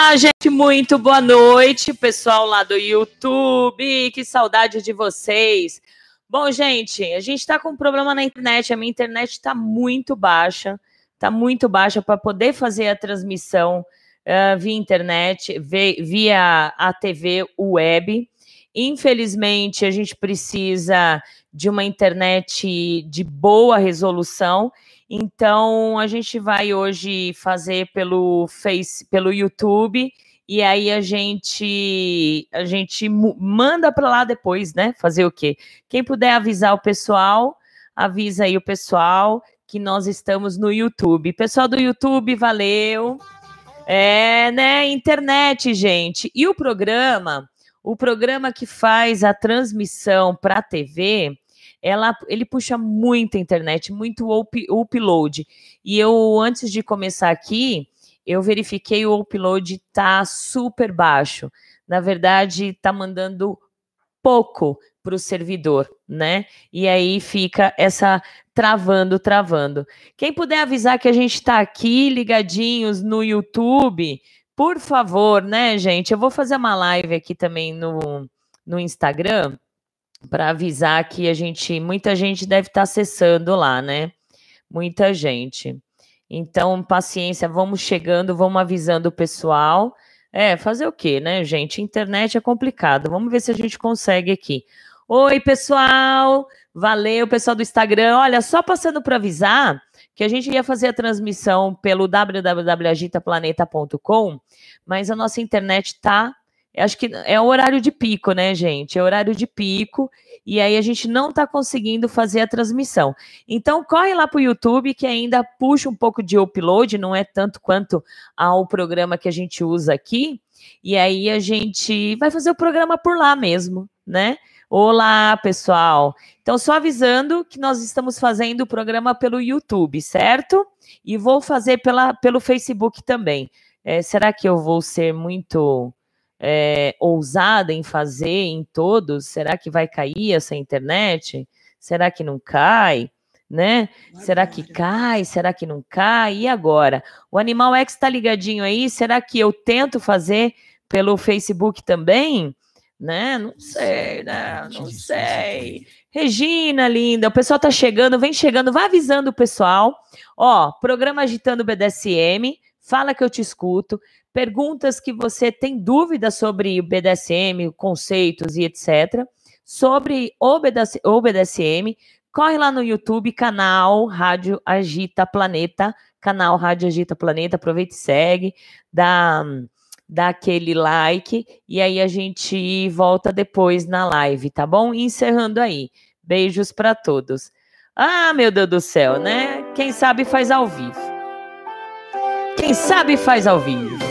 Olá, gente, muito boa noite, pessoal lá do YouTube. Que saudade de vocês. Bom, gente, a gente está com um problema na internet. A minha internet está muito baixa, está muito baixa para poder fazer a transmissão uh, via internet, via a TV web. Infelizmente, a gente precisa de uma internet de boa resolução então a gente vai hoje fazer pelo Face, pelo YouTube e aí a gente a gente manda para lá depois, né? Fazer o quê? Quem puder avisar o pessoal, avisa aí o pessoal que nós estamos no YouTube. Pessoal do YouTube, valeu. É, né, internet, gente. E o programa, o programa que faz a transmissão para a TV, ela, ele puxa muita internet, muito up, upload. E eu, antes de começar aqui, eu verifiquei o upload tá super baixo. Na verdade, tá mandando pouco para o servidor, né? E aí fica essa travando, travando. Quem puder avisar que a gente está aqui ligadinhos no YouTube, por favor, né, gente? Eu vou fazer uma live aqui também no, no Instagram para avisar que a gente, muita gente deve estar tá acessando lá, né? Muita gente. Então, paciência, vamos chegando, vamos avisando o pessoal. É, fazer o quê, né, gente? Internet é complicado. Vamos ver se a gente consegue aqui. Oi, pessoal! Valeu, pessoal do Instagram. Olha, só passando para avisar que a gente ia fazer a transmissão pelo www.agitaplaneta.com, mas a nossa internet tá acho que é o horário de pico, né, gente? É horário de pico e aí a gente não está conseguindo fazer a transmissão. Então corre lá para o YouTube que ainda puxa um pouco de upload, não é tanto quanto ao programa que a gente usa aqui. E aí a gente vai fazer o programa por lá mesmo, né? Olá, pessoal. Então, só avisando que nós estamos fazendo o programa pelo YouTube, certo? E vou fazer pela, pelo Facebook também. É, será que eu vou ser muito é, ousada em fazer em todos? Será que vai cair essa internet? Será que não cai? Né? Será que cai? Será que não cai? E agora? O Animal X está ligadinho aí? Será que eu tento fazer pelo Facebook também? Né? Não sei, né? Não sei. Regina, linda, o pessoal tá chegando, vem chegando, vai avisando o pessoal. Ó, programa Agitando BDSM, fala que eu te escuto perguntas que você tem dúvidas sobre o BDSM, conceitos e etc. Sobre o BDSM, corre lá no YouTube, canal Rádio Agita Planeta, canal Rádio Agita Planeta, aproveita e segue, dá, dá aquele like e aí a gente volta depois na live, tá bom? encerrando aí. Beijos para todos. Ah, meu Deus do céu, né? Quem sabe faz ao vivo. Quem sabe faz ao vivo.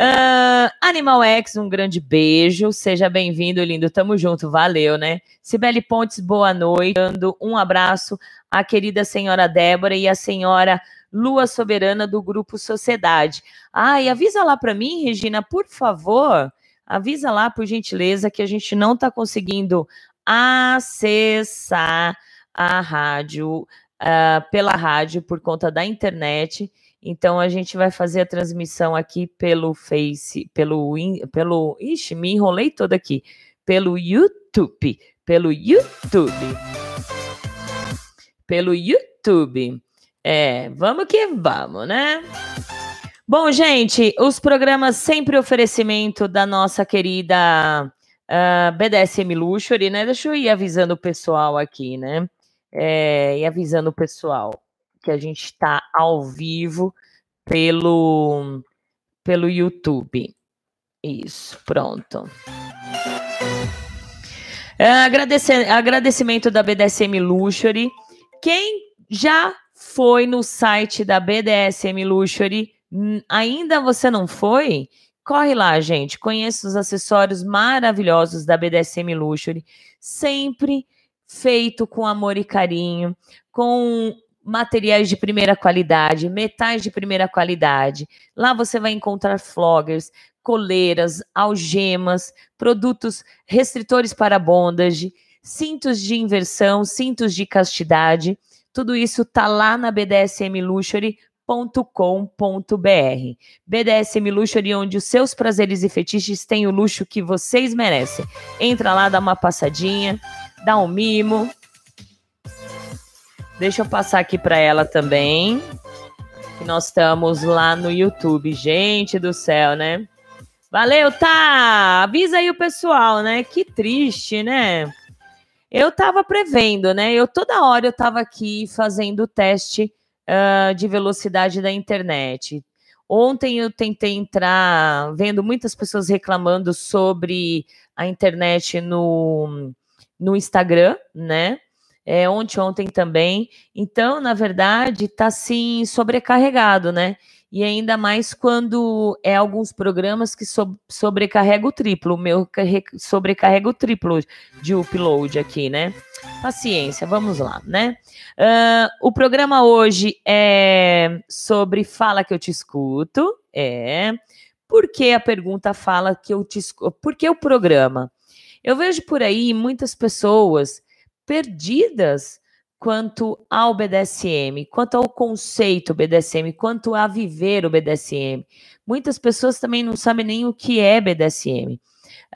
Uh, Animal X, um grande beijo. Seja bem-vindo, lindo. Tamo junto, valeu, né? Sibeli Pontes, boa noite. Dando um abraço à querida senhora Débora e à senhora Lua Soberana do Grupo Sociedade. Ah, e avisa lá para mim, Regina, por favor. Avisa lá, por gentileza, que a gente não está conseguindo acessar a rádio uh, pela rádio por conta da internet. Então a gente vai fazer a transmissão aqui pelo Face, pelo pelo, ixi, me enrolei toda aqui, pelo YouTube, pelo YouTube. Pelo YouTube. É, vamos que vamos, né? Bom, gente, os programas sempre oferecimento da nossa querida uh, ah, BDSM Luxury, né? Deixa eu ir avisando o pessoal aqui, né? É, e avisando o pessoal que a gente está ao vivo pelo, pelo YouTube. Isso, pronto. É, agradecimento da BDSM Luxury. Quem já foi no site da BDSM Luxury, ainda você não foi? Corre lá, gente. Conheça os acessórios maravilhosos da BDSM Luxury, sempre feito com amor e carinho, com materiais de primeira qualidade, metais de primeira qualidade. Lá você vai encontrar floggers, coleiras, algemas, produtos restritores para bondage, cintos de inversão, cintos de castidade. Tudo isso tá lá na bdsmluxury.com.br. BDSM Luxury, onde os seus prazeres e fetiches têm o luxo que vocês merecem. Entra lá, dá uma passadinha, dá um mimo. Deixa eu passar aqui para ela também. Que nós estamos lá no YouTube. Gente do céu, né? Valeu, tá? Avisa aí o pessoal, né? Que triste, né? Eu tava prevendo, né? Eu toda hora eu tava aqui fazendo o teste uh, de velocidade da internet. Ontem eu tentei entrar, vendo muitas pessoas reclamando sobre a internet no, no Instagram, né? É, ontem, ontem também. Então, na verdade, tá assim sobrecarregado, né? E ainda mais quando é alguns programas que so sobrecarrega o triplo. O meu sobrecarrega o triplo de upload aqui, né? Paciência, vamos lá, né? Uh, o programa hoje é sobre Fala que eu te escuto. É. Por que a pergunta fala que eu te escuto? Por que o programa? Eu vejo por aí muitas pessoas perdidas quanto ao BDSM, quanto ao conceito BDSM, quanto a viver o BDSM. Muitas pessoas também não sabem nem o que é BDSM. Uh,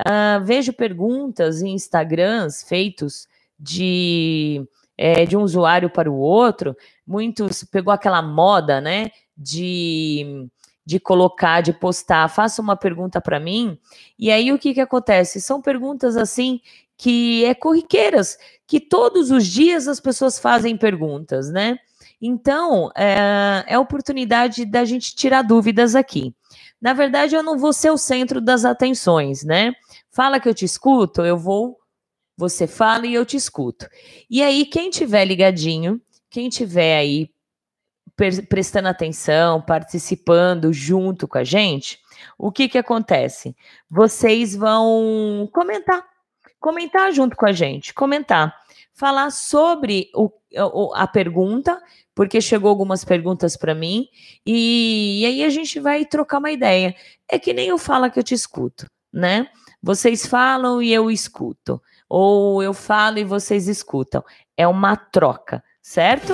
ah, vejo perguntas em Instagrams feitos de, é, de um usuário para o outro, muitos pegou aquela moda, né, de de colocar, de postar, faça uma pergunta para mim. E aí o que que acontece? São perguntas assim que é corriqueiras, que todos os dias as pessoas fazem perguntas, né? Então, é, é oportunidade da gente tirar dúvidas aqui. Na verdade, eu não vou ser o centro das atenções, né? Fala que eu te escuto, eu vou, você fala e eu te escuto. E aí, quem tiver ligadinho, quem tiver aí prestando atenção, participando junto com a gente, o que que acontece? Vocês vão comentar comentar junto com a gente, comentar, falar sobre o, a pergunta, porque chegou algumas perguntas para mim, e, e, aí a gente vai trocar uma ideia. É que nem eu falo que eu te escuto, né? Vocês falam e eu escuto, ou eu falo e vocês escutam. É uma troca, certo?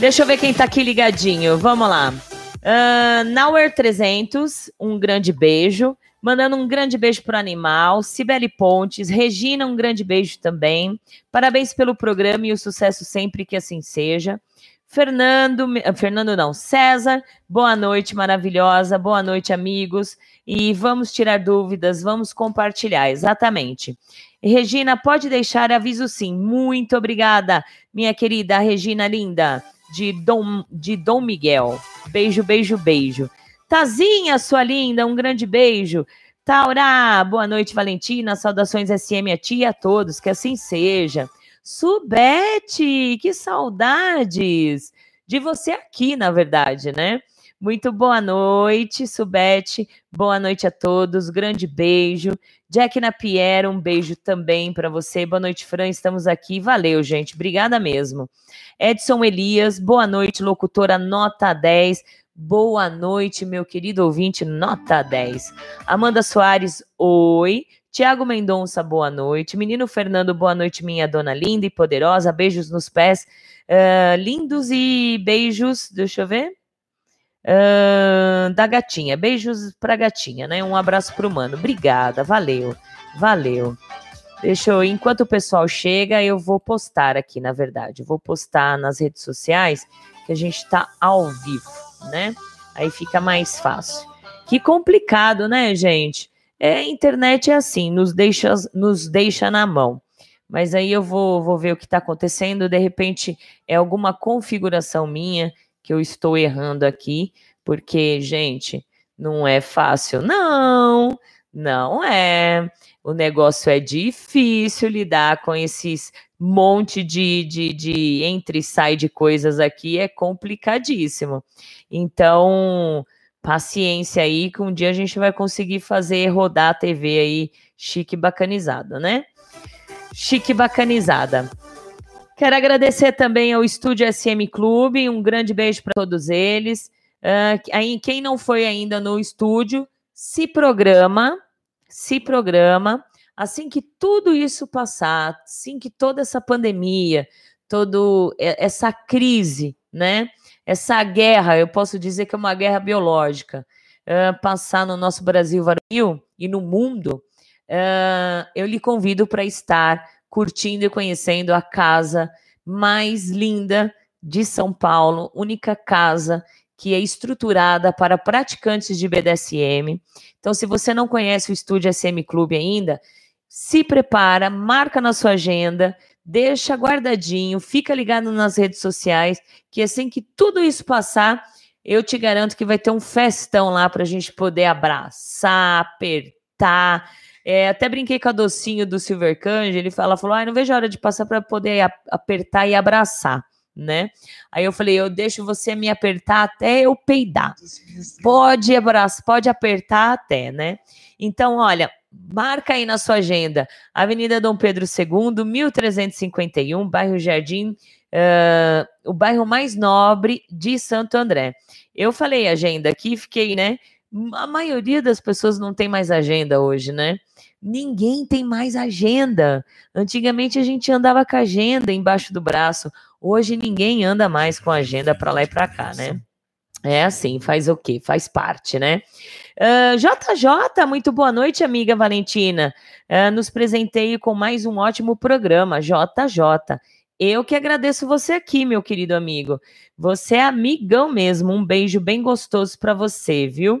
Deixa eu ver quem tá aqui ligadinho. Vamos lá. Uh, Nauer 300, um grande beijo. Mandando um grande beijo para o animal. Cibele Pontes, Regina, um grande beijo também. Parabéns pelo programa e o sucesso sempre que assim seja. Fernando, ah, Fernando não, César, boa noite, maravilhosa, boa noite, amigos. E vamos tirar dúvidas, vamos compartilhar, exatamente. Regina, pode deixar aviso sim. Muito obrigada, minha querida Regina linda, de Dom, de Dom Miguel. Beijo, beijo, beijo. Tazinha, sua linda, um grande beijo. Taura, boa noite, Valentina. Saudações SM a ti e a todos, que assim seja. Subete, que saudades de você aqui, na verdade, né? Muito boa noite, Subete. Boa noite a todos. Grande beijo. Jack Napier, um beijo também para você. Boa noite, Fran. Estamos aqui. Valeu, gente. Obrigada mesmo. Edson Elias, boa noite, locutora nota 10. Boa noite, meu querido ouvinte, nota 10. Amanda Soares, oi. Tiago Mendonça, boa noite. Menino Fernando, boa noite, minha dona linda e poderosa. Beijos nos pés. Uh, lindos e beijos, deixa eu ver. Uh, da gatinha. Beijos pra gatinha, né? Um abraço pro mano. Obrigada, valeu. Valeu. Deixa eu, enquanto o pessoal chega, eu vou postar aqui, na verdade. Vou postar nas redes sociais que a gente está ao vivo né? Aí fica mais fácil. Que complicado, né, gente? É, a internet é assim, nos deixa, nos deixa na mão. Mas aí eu vou, vou ver o que está acontecendo. De repente, é alguma configuração minha que eu estou errando aqui, porque, gente, não é fácil. Não, não é. O negócio é difícil lidar com esses monte de, de, de entre e sai de coisas aqui, é complicadíssimo. Então, paciência aí, que um dia a gente vai conseguir fazer rodar a TV aí chique bacanizada, né? Chique bacanizada. Quero agradecer também ao Estúdio SM Clube, um grande beijo para todos eles. Uh, aí, quem não foi ainda no estúdio, se programa, se programa. Assim que tudo isso passar, assim que toda essa pandemia, toda essa crise né? Essa guerra, eu posso dizer que é uma guerra biológica, uh, passar no nosso Brasil varonil e no mundo, uh, eu lhe convido para estar curtindo e conhecendo a casa mais linda de São Paulo, única casa que é estruturada para praticantes de BDSM. Então, se você não conhece o Estúdio SM Clube ainda, se prepara, marca na sua agenda, deixa guardadinho, fica ligado nas redes sociais, que assim que tudo isso passar, eu te garanto que vai ter um festão lá para a gente poder abraçar, apertar. É, até brinquei com a docinho do Silver Candy, ele fala, falou, ah, não vejo a hora de passar para poder apertar e abraçar, né? Aí eu falei, eu deixo você me apertar até eu peidar. Pode abraçar, pode apertar até, né? Então, olha, marca aí na sua agenda, Avenida Dom Pedro II, 1351, bairro Jardim, uh, o bairro mais nobre de Santo André. Eu falei agenda aqui, fiquei, né? A maioria das pessoas não tem mais agenda hoje, né? Ninguém tem mais agenda. Antigamente a gente andava com agenda embaixo do braço. Hoje ninguém anda mais com agenda para lá e para cá, né? É assim, faz o quê? Faz parte, né? Uh, ah, JJ, muito boa noite, amiga Valentina. Uh, nos presenteio com mais um ótimo programa, JJ. Eu que agradeço você aqui, meu querido amigo. Você é amigão mesmo. Um beijo bem gostoso para você, viu?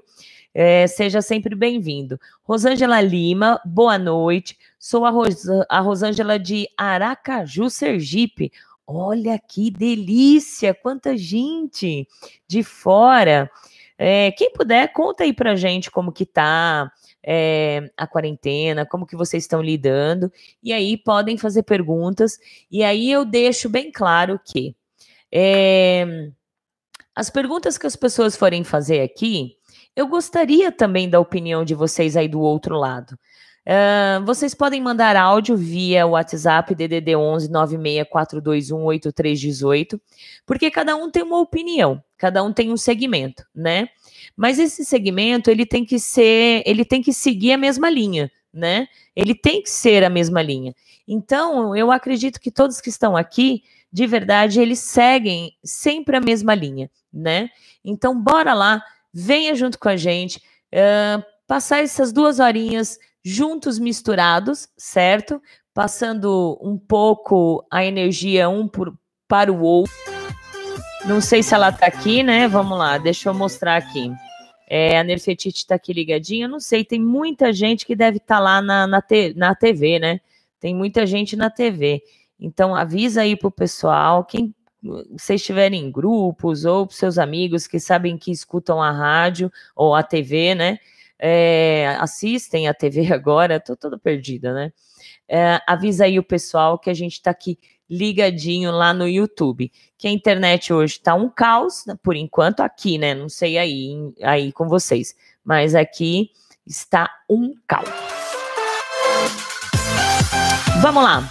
É, seja sempre bem-vindo. Rosângela Lima, boa noite. Sou a, Ros a Rosângela de Aracaju, Sergipe. Olha que delícia, quanta gente de fora. É, quem puder, conta aí pra gente como que tá é, a quarentena, como que vocês estão lidando, e aí podem fazer perguntas, e aí eu deixo bem claro que é, as perguntas que as pessoas forem fazer aqui, eu gostaria também da opinião de vocês aí do outro lado. Uh, vocês podem mandar áudio via WhatsApp DDD 11 96421 8318, porque cada um tem uma opinião, cada um tem um segmento, né? Mas esse segmento ele tem que ser, ele tem que seguir a mesma linha, né? Ele tem que ser a mesma linha. Então, eu acredito que todos que estão aqui, de verdade, eles seguem sempre a mesma linha, né? Então, bora lá, venha junto com a gente, uh, passar essas duas horinhas juntos misturados, certo? Passando um pouco a energia um por, para o outro. Não sei se ela tá aqui, né? Vamos lá, deixa eu mostrar aqui. É, a Nerfetite tá aqui ligadinha. Não sei, tem muita gente que deve estar tá lá na, na, te, na TV, né? Tem muita gente na TV. Então avisa aí pro pessoal, quem vocês estiverem em grupos ou seus amigos que sabem que escutam a rádio ou a TV, né? É, assistem a TV agora, tô toda perdida, né? É, avisa aí o pessoal que a gente está aqui ligadinho lá no YouTube. Que a internet hoje está um caos, né, por enquanto aqui, né? Não sei aí, aí com vocês, mas aqui está um caos. Vamos lá.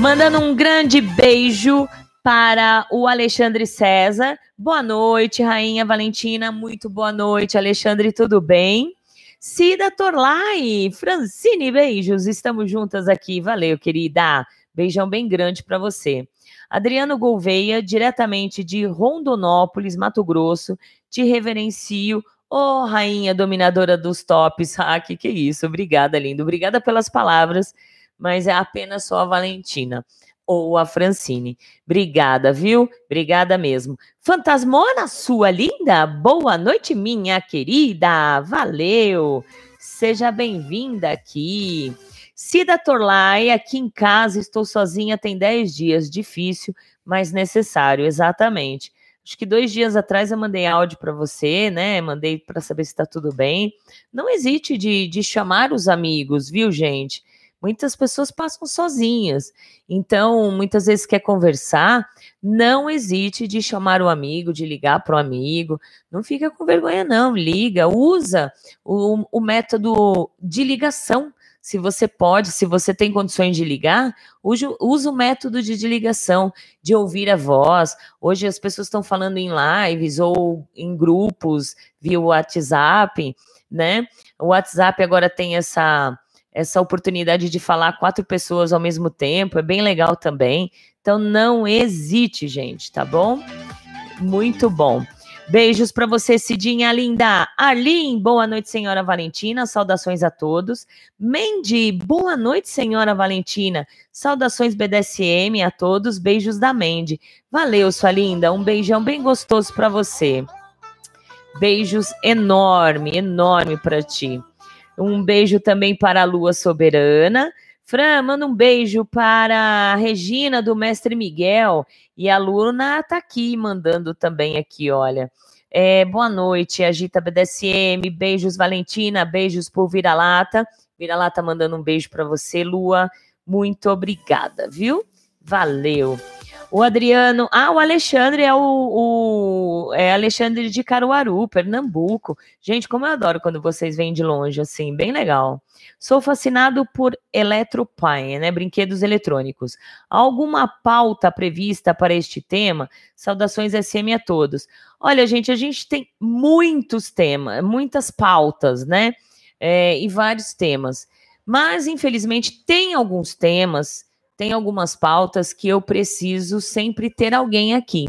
Mandando um grande beijo para o Alexandre César. Boa noite, Rainha Valentina. Muito boa noite, Alexandre. Tudo bem? Cida Torlai, Francine, beijos. Estamos juntas aqui. Valeu, querida. Beijão bem grande para você. Adriano Gouveia, diretamente de Rondonópolis, Mato Grosso. Te reverencio. Ô, oh, rainha dominadora dos tops. Ah, que que é isso? Obrigada, lindo. Obrigada pelas palavras, mas é apenas só a Valentina ou a Francine. Obrigada, viu? Obrigada mesmo. Fantasmona, sua linda, boa noite, minha querida. Valeu. Seja bem-vinda aqui. Cida Torlai, aqui em casa, estou sozinha tem 10 dias. Difícil, mas necessário, exatamente. Acho que dois dias atrás eu mandei áudio para você, né? Mandei para saber se está tudo bem. Não hesite de, de chamar os amigos, viu, gente? Muitas pessoas passam sozinhas. Então, muitas vezes quer conversar, não hesite de chamar o amigo, de ligar para o amigo. Não fica com vergonha, não. Liga, usa o, o método de ligação. Se você pode, se você tem condições de ligar, use, o método de ligação, de ouvir a voz. Hoje as pessoas estão falando em lives ou em grupos via WhatsApp, né? O WhatsApp agora tem essa essa oportunidade de falar quatro pessoas ao mesmo tempo, é bem legal também. Então não hesite, gente, tá bom? Muito bom. Beijos para você, Cidinha linda. Arlin, boa noite, senhora Valentina. Saudações a todos. Mandy, boa noite, senhora Valentina. Saudações BDSM a todos. Beijos da Mandy. Valeu, sua linda. Um beijão bem gostoso para você. Beijos enorme, enorme para ti. Um beijo também para a Lua Soberana. Fran, manda um beijo para a Regina do Mestre Miguel e a Luna tá aqui mandando também aqui, olha. É, boa noite, Agita BDSM, beijos Valentina, beijos por Vira-Lata. Vira-Lata mandando um beijo para você, Lua. Muito obrigada, viu? Valeu. O Adriano. Ah, o Alexandre é o, o, é Alexandre de Caruaru, Pernambuco. Gente, como eu adoro quando vocês vêm de longe, assim, bem legal. Sou fascinado por Eletropine, né? Brinquedos eletrônicos. Alguma pauta prevista para este tema? Saudações SM a todos. Olha, gente, a gente tem muitos temas, muitas pautas, né? É, e vários temas. Mas, infelizmente, tem alguns temas tem algumas pautas que eu preciso sempre ter alguém aqui.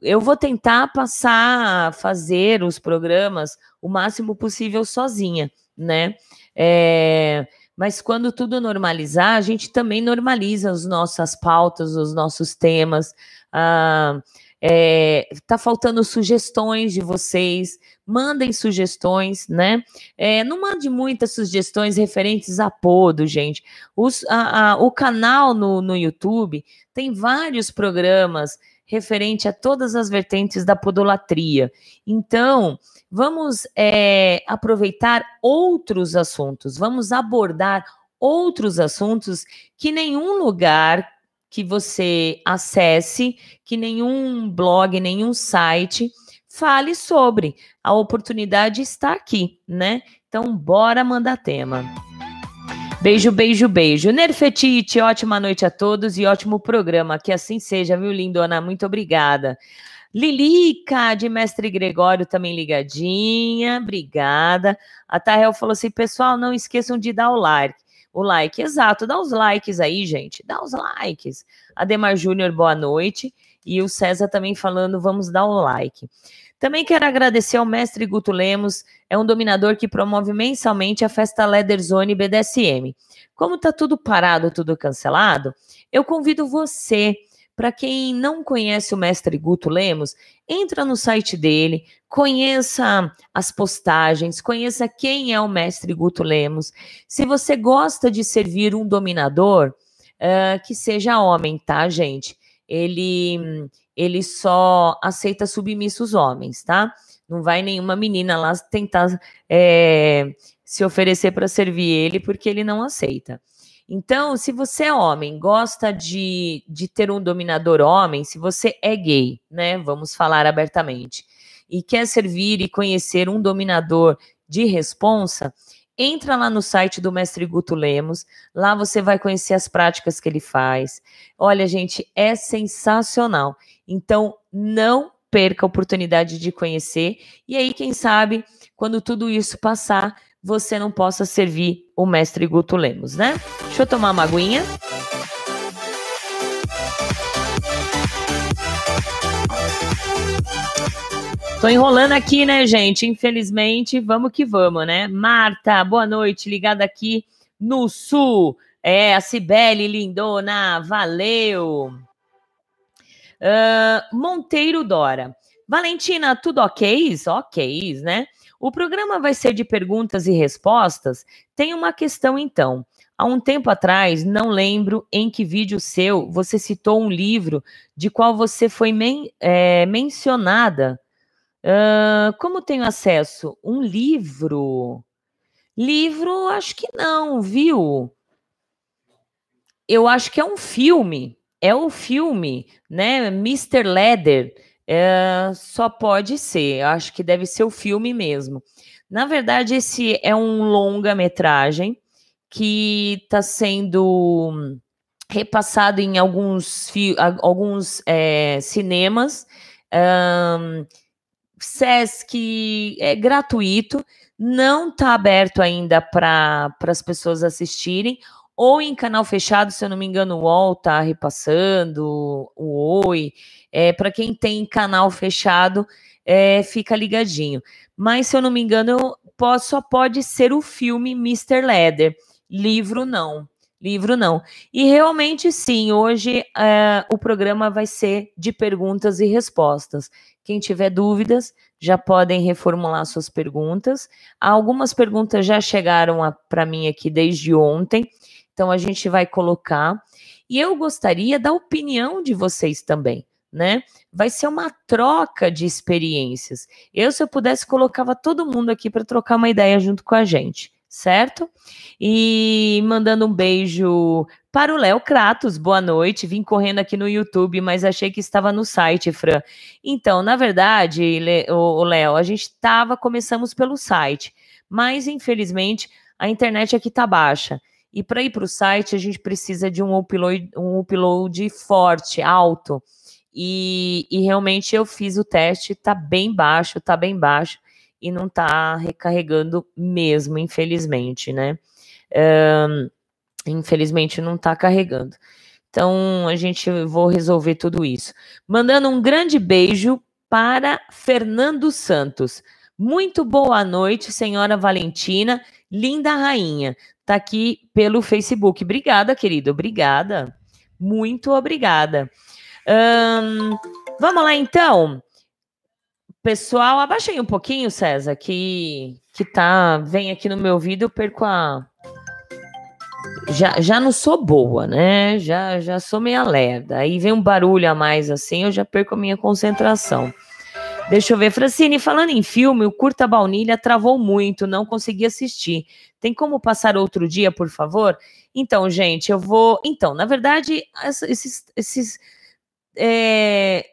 Eu vou tentar passar, fazer os programas o máximo possível sozinha, né? É, mas quando tudo normalizar, a gente também normaliza as nossas pautas, os nossos temas. Ah, é, tá faltando sugestões de vocês, mandem sugestões, né? É, não mande muitas sugestões referentes a podo, gente. Os, a, a, o canal no, no YouTube tem vários programas referente a todas as vertentes da podolatria. Então, vamos é, aproveitar outros assuntos, vamos abordar outros assuntos que nenhum lugar que você acesse, que nenhum blog, nenhum site fale sobre. A oportunidade está aqui, né? Então, bora mandar tema. Beijo, beijo, beijo. Nerfetite, ótima noite a todos e ótimo programa. Que assim seja, viu, lindona? Muito obrigada. Lilica, de Mestre Gregório, também ligadinha. Obrigada. A Tahel falou assim: pessoal, não esqueçam de dar o like o like. Exato, dá os likes aí, gente. Dá os likes. Ademar Júnior, boa noite. E o César também falando, vamos dar o like. Também quero agradecer ao mestre Guto Lemos, é um dominador que promove mensalmente a festa Leather Zone BDSM. Como tá tudo parado, tudo cancelado, eu convido você para quem não conhece o mestre Guto Lemos, entra no site dele, conheça as postagens, conheça quem é o mestre Guto Lemos. Se você gosta de servir um dominador, uh, que seja homem, tá, gente? Ele, ele só aceita submissos homens, tá? Não vai nenhuma menina lá tentar é, se oferecer para servir ele, porque ele não aceita. Então, se você é homem, gosta de, de ter um dominador homem, se você é gay, né? Vamos falar abertamente, e quer servir e conhecer um dominador de responsa, entra lá no site do Mestre Guto Lemos, lá você vai conhecer as práticas que ele faz. Olha, gente, é sensacional. Então, não perca a oportunidade de conhecer. E aí, quem sabe, quando tudo isso passar, você não possa servir o mestre Guto Lemos, né? Deixa eu tomar uma aguinha. Tô enrolando aqui, né, gente? Infelizmente, vamos que vamos, né? Marta, boa noite, ligada aqui no Sul. É, a Cibele Lindona, valeu. Uh, Monteiro Dora. Valentina, tudo ok? Ok, né? O programa vai ser de perguntas e respostas. Tem uma questão então. Há um tempo atrás, não lembro em que vídeo seu você citou um livro de qual você foi men é, mencionada. Uh, como tenho acesso? Um livro? Livro, acho que não, viu? Eu acho que é um filme. É o filme, né? Mr. Leather é, só pode ser, acho que deve ser o filme mesmo. Na verdade, esse é um longa-metragem que está sendo repassado em alguns, alguns é, cinemas. Um, Sesc é gratuito, não está aberto ainda para as pessoas assistirem, ou em canal fechado, se eu não me engano, o UOL está repassando, o Oi. É, para quem tem canal fechado, é, fica ligadinho. Mas, se eu não me engano, posso, só pode ser o filme Mr. Leather. Livro não. Livro não. E realmente sim, hoje é, o programa vai ser de perguntas e respostas. Quem tiver dúvidas, já podem reformular suas perguntas. Algumas perguntas já chegaram para mim aqui desde ontem, então a gente vai colocar. E eu gostaria da opinião de vocês também, né? Vai ser uma troca de experiências. Eu, se eu pudesse, colocava todo mundo aqui para trocar uma ideia junto com a gente certo? E mandando um beijo para o Léo Kratos, boa noite. Vim correndo aqui no YouTube, mas achei que estava no site, Fran. Então, na verdade, o Léo, a gente estava, começamos pelo site, mas infelizmente a internet aqui está baixa. E para ir para o site, a gente precisa de um upload, um upload forte, alto. E, e realmente eu fiz o teste, está bem baixo, está bem baixo e não está recarregando mesmo, infelizmente, né? Um, infelizmente não está carregando. Então a gente vou resolver tudo isso. Mandando um grande beijo para Fernando Santos. Muito boa noite, senhora Valentina, linda rainha. Tá aqui pelo Facebook. Obrigada, querido. Obrigada. Muito obrigada. Vamos lá, então. Pessoal, abaixei um pouquinho, César, que, que tá. Vem aqui no meu ouvido, eu perco a. Já, já não sou boa, né? Já, já sou meia lerda. Aí vem um barulho a mais assim, eu já perco a minha concentração. Deixa eu ver. Francine, falando em filme, o Curta Baunilha travou muito, não consegui assistir. Tem como passar outro dia, por favor? Então, gente, eu vou. Então, na verdade, esses. esses é...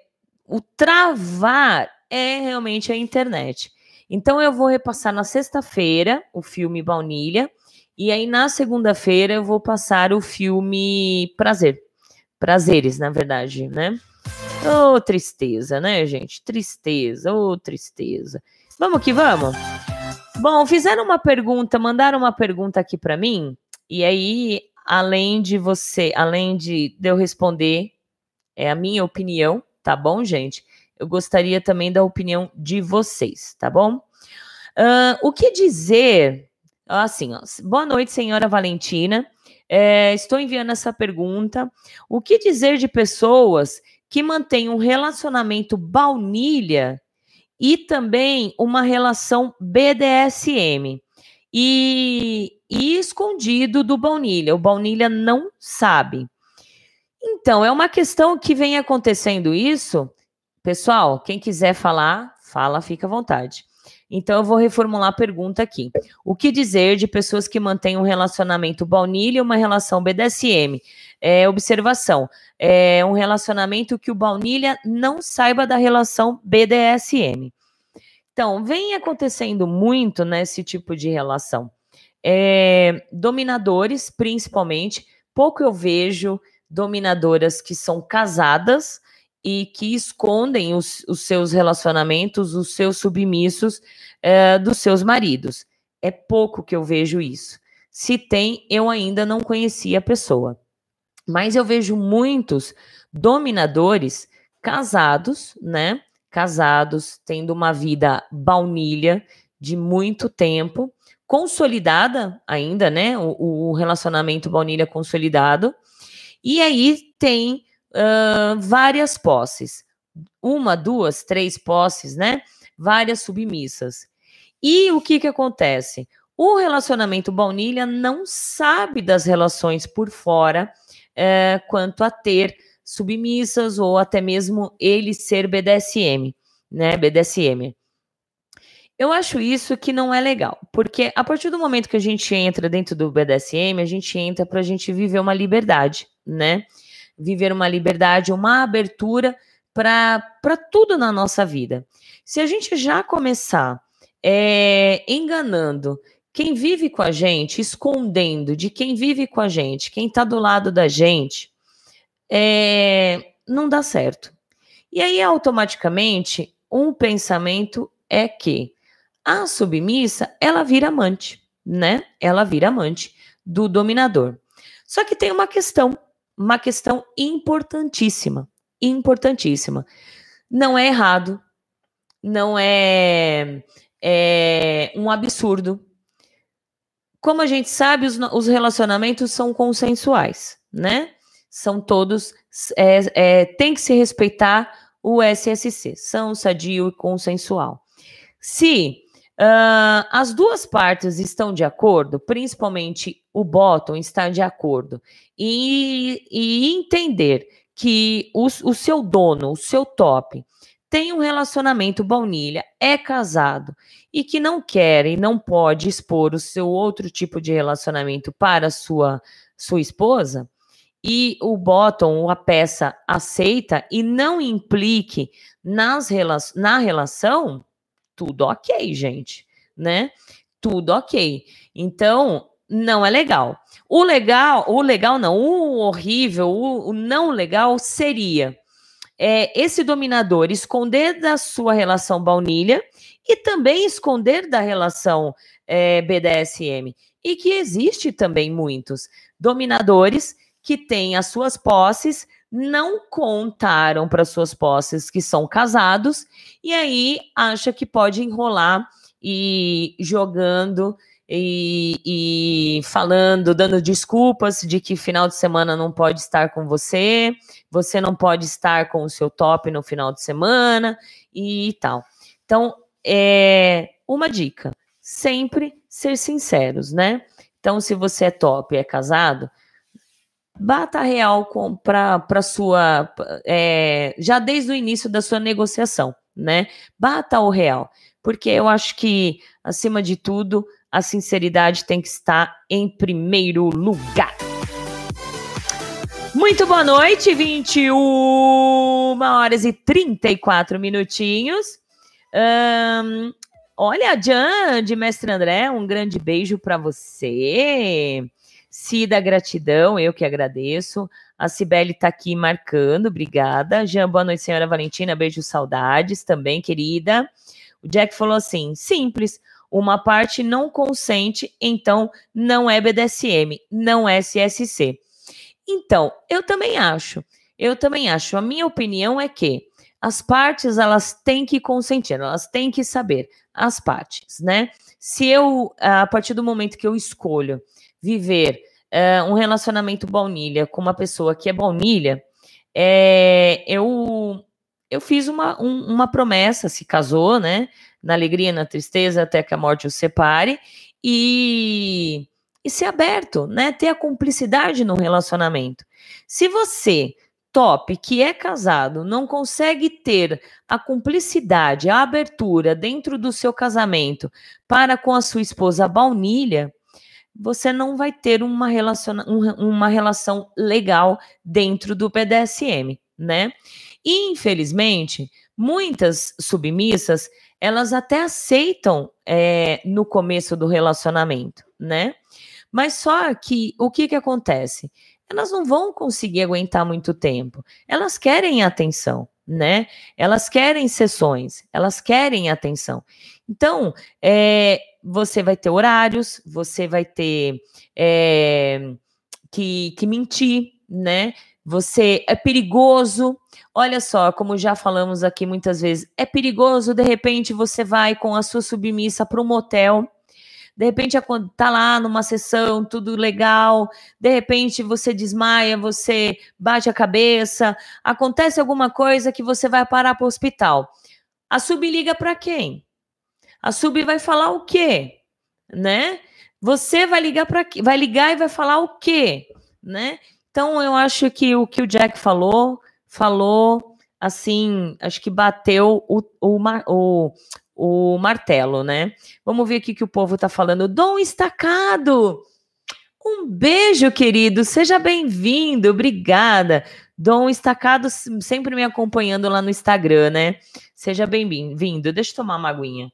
O travar é realmente a internet. Então eu vou repassar na sexta-feira o filme Baunilha e aí na segunda-feira eu vou passar o filme Prazer. Prazeres, na verdade, né? Ô, oh, tristeza, né, gente? Tristeza, ô, oh, tristeza. Vamos que vamos. Bom, fizeram uma pergunta, mandaram uma pergunta aqui para mim, e aí, além de você, além de, de eu responder, é a minha opinião, tá bom, gente? Eu gostaria também da opinião de vocês, tá bom? Uh, o que dizer? Assim, ó, boa noite, senhora Valentina. É, estou enviando essa pergunta. O que dizer de pessoas que mantêm um relacionamento baunilha e também uma relação BDSM e, e escondido do baunilha? O baunilha não sabe. Então, é uma questão que vem acontecendo isso Pessoal, quem quiser falar, fala, fica à vontade. Então, eu vou reformular a pergunta aqui. O que dizer de pessoas que mantêm um relacionamento baunilha e uma relação BDSM? É, observação: é um relacionamento que o baunilha não saiba da relação BDSM. Então, vem acontecendo muito nesse tipo de relação. É, dominadores, principalmente, pouco eu vejo dominadoras que são casadas e que escondem os, os seus relacionamentos, os seus submissos é, dos seus maridos. É pouco que eu vejo isso. Se tem, eu ainda não conhecia a pessoa. Mas eu vejo muitos dominadores casados, né? Casados, tendo uma vida baunilha de muito tempo, consolidada ainda, né? O, o relacionamento baunilha consolidado. E aí tem uh, várias posses. Uma, duas, três posses, né? Várias submissas. E o que, que acontece? O relacionamento baunilha não sabe das relações por fora uh, quanto a ter submissas ou até mesmo ele ser BDSM, né? BDSM. Eu acho isso que não é legal, porque a partir do momento que a gente entra dentro do BDSM, a gente entra para a gente viver uma liberdade, né? viver uma liberdade, uma abertura para tudo na nossa vida. Se a gente já começar é, enganando quem vive com a gente, escondendo de quem vive com a gente, quem está do lado da gente, é, não dá certo. E aí, automaticamente, um pensamento é que a submissa, ela vira amante, né? Ela vira amante do dominador. Só que tem uma questão, uma questão importantíssima, importantíssima. Não é errado, não é, é um absurdo. Como a gente sabe, os, os relacionamentos são consensuais, né? São todos, é, é, tem que se respeitar o SSC, são sadio e consensual. Se Uh, as duas partes estão de acordo, principalmente o bottom está de acordo, e, e entender que o, o, seu dono, o seu top, tem um relacionamento baunilha, é casado e que não quer e não pode expor o seu outro tipo de relacionamento para sua sua esposa, e o bottom, a peça, aceita e não implique nas, na relação, tudo ok, gente, né? Tudo ok. Então, não é legal. O legal, o legal não, o horrível, o, o não legal seria é, esse dominador esconder da sua relação baunilha e também esconder da relação é, BDSM. E que existe também muitos dominadores que têm as suas posses não contaram para suas posses que são casados e aí acha que pode enrolar e jogando e, e, falando, dando desculpas de que final de semana não pode estar com você, você não pode estar com o seu top no final de semana e tal. Então, é uma dica: sempre ser sinceros, né? Então, se você é top e é casado, bata real para sua. É, já desde o início da sua negociação, né? Bata o real. Porque eu acho que, acima de tudo, a sinceridade tem que estar em primeiro lugar. Muito boa noite, 21 horas e 34 minutinhos. Um, olha, Jan, de Mestre André, um grande beijo para você. Cida, gratidão, eu que agradeço. A Cibele está aqui marcando, obrigada. Jean, boa noite, senhora Valentina, beijo, saudades também, querida. O Jack falou assim: simples, uma parte não consente, então não é BDSM, não é SSC. Então, eu também acho, eu também acho. A minha opinião é que as partes elas têm que consentir, elas têm que saber as partes, né? Se eu, a partir do momento que eu escolho viver uh, um relacionamento baunilha com uma pessoa que é baunilha, é, eu, eu fiz uma, um, uma promessa, se casou, né? Na alegria, na tristeza, até que a morte os separe, e, e ser aberto, né? Ter a cumplicidade no relacionamento. Se você top que é casado não consegue ter a cumplicidade, a abertura dentro do seu casamento para com a sua esposa baunilha, você não vai ter uma, relaciona, uma relação legal dentro do PDSM, né? E, infelizmente, muitas submissas, elas até aceitam é, no começo do relacionamento, né? Mas só que o que, que acontece? Elas não vão conseguir aguentar muito tempo. Elas querem atenção, né? Elas querem sessões, elas querem atenção. Então, é, você vai ter horários, você vai ter é, que, que mentir, né? Você é perigoso. Olha só, como já falamos aqui muitas vezes, é perigoso. De repente, você vai com a sua submissa para um motel. De repente, tá lá numa sessão, tudo legal. De repente, você desmaia, você bate a cabeça. Acontece alguma coisa que você vai parar para o hospital. A sub liga para quem? A sub vai falar o quê? Né? Você vai ligar para vai ligar e vai falar o quê? Né? Então eu acho que o que o Jack falou, falou assim, acho que bateu o, o, o, o martelo, né? Vamos ver aqui que o povo tá falando. Dom Estacado! Um beijo, querido. Seja bem-vindo. Obrigada. Dom Estacado sempre me acompanhando lá no Instagram, né? Seja bem-vindo. Deixa eu tomar uma aguinha.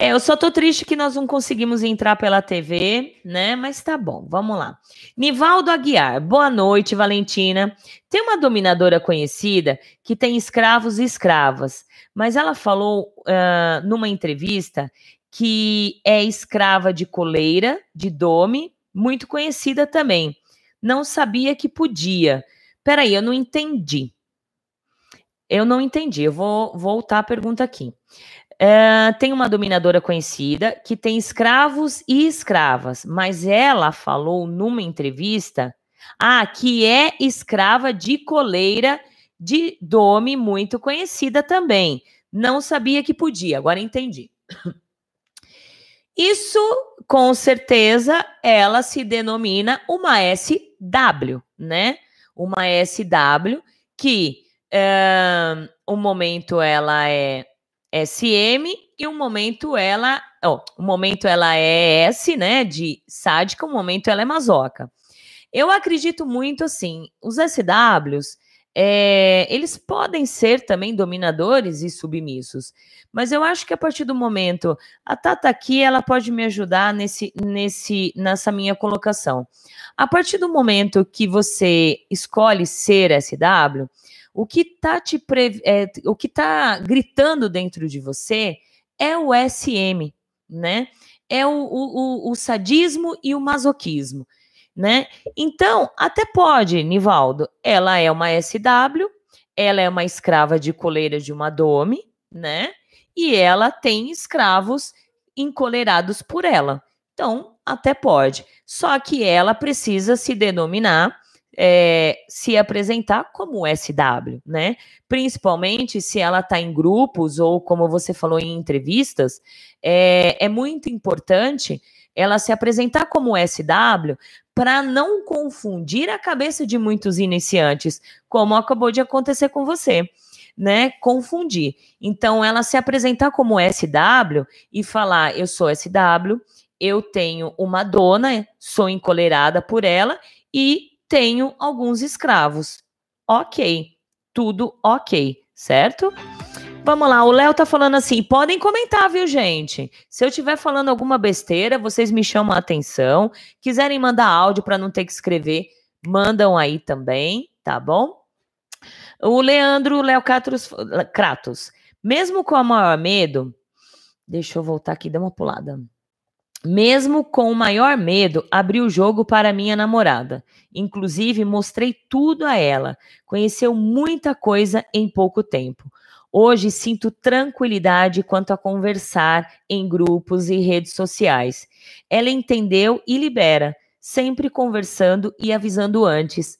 É, eu só tô triste que nós não conseguimos entrar pela TV, né? Mas tá bom, vamos lá. Nivaldo Aguiar, boa noite, Valentina. Tem uma dominadora conhecida que tem escravos e escravas, mas ela falou uh, numa entrevista que é escrava de coleira, de dome, muito conhecida também. Não sabia que podia. Peraí, eu não entendi. Eu não entendi. Eu vou voltar a pergunta aqui. É, tem uma dominadora conhecida que tem escravos e escravas, mas ela falou numa entrevista ah, que é escrava de coleira de dome muito conhecida também. Não sabia que podia, agora entendi. Isso, com certeza, ela se denomina uma SW, né? Uma SW que é, um momento ela é SM e um momento ela, um momento ela é S, né, de sádica, um momento ela é masoca. Eu acredito muito assim, os SWs, é, eles podem ser também dominadores e submissos, mas eu acho que a partir do momento, a Tata aqui, ela pode me ajudar nesse, nesse, nessa minha colocação. A partir do momento que você escolhe ser SW, o que está te pre... é, o que tá gritando dentro de você é o SM, né? É o, o, o, sadismo e o masoquismo, né? Então, até pode, Nivaldo, ela é uma SW, ela é uma escrava de coleira de uma dome, né? E ela tem escravos encolerados por ela. Então, até pode. Só que ela precisa se denominar é, se apresentar como SW, né? Principalmente se ela está em grupos ou, como você falou, em entrevistas, é, é muito importante ela se apresentar como SW para não confundir a cabeça de muitos iniciantes, como acabou de acontecer com você. Né, confundir. Então, ela se apresentar como SW e falar: eu sou SW, eu tenho uma dona, sou encolerada por ela e tenho alguns escravos. Ok, tudo ok, certo? Vamos lá, o Léo tá falando assim: podem comentar, viu, gente? Se eu estiver falando alguma besteira, vocês me chamam a atenção. Quiserem mandar áudio para não ter que escrever, mandam aí também, tá bom? O Leandro Léo Kratos, mesmo com o maior medo, deixa eu voltar aqui, dá uma pulada. Mesmo com o maior medo, abri o jogo para minha namorada. Inclusive, mostrei tudo a ela. Conheceu muita coisa em pouco tempo. Hoje sinto tranquilidade quanto a conversar em grupos e redes sociais. Ela entendeu e libera, sempre conversando e avisando antes.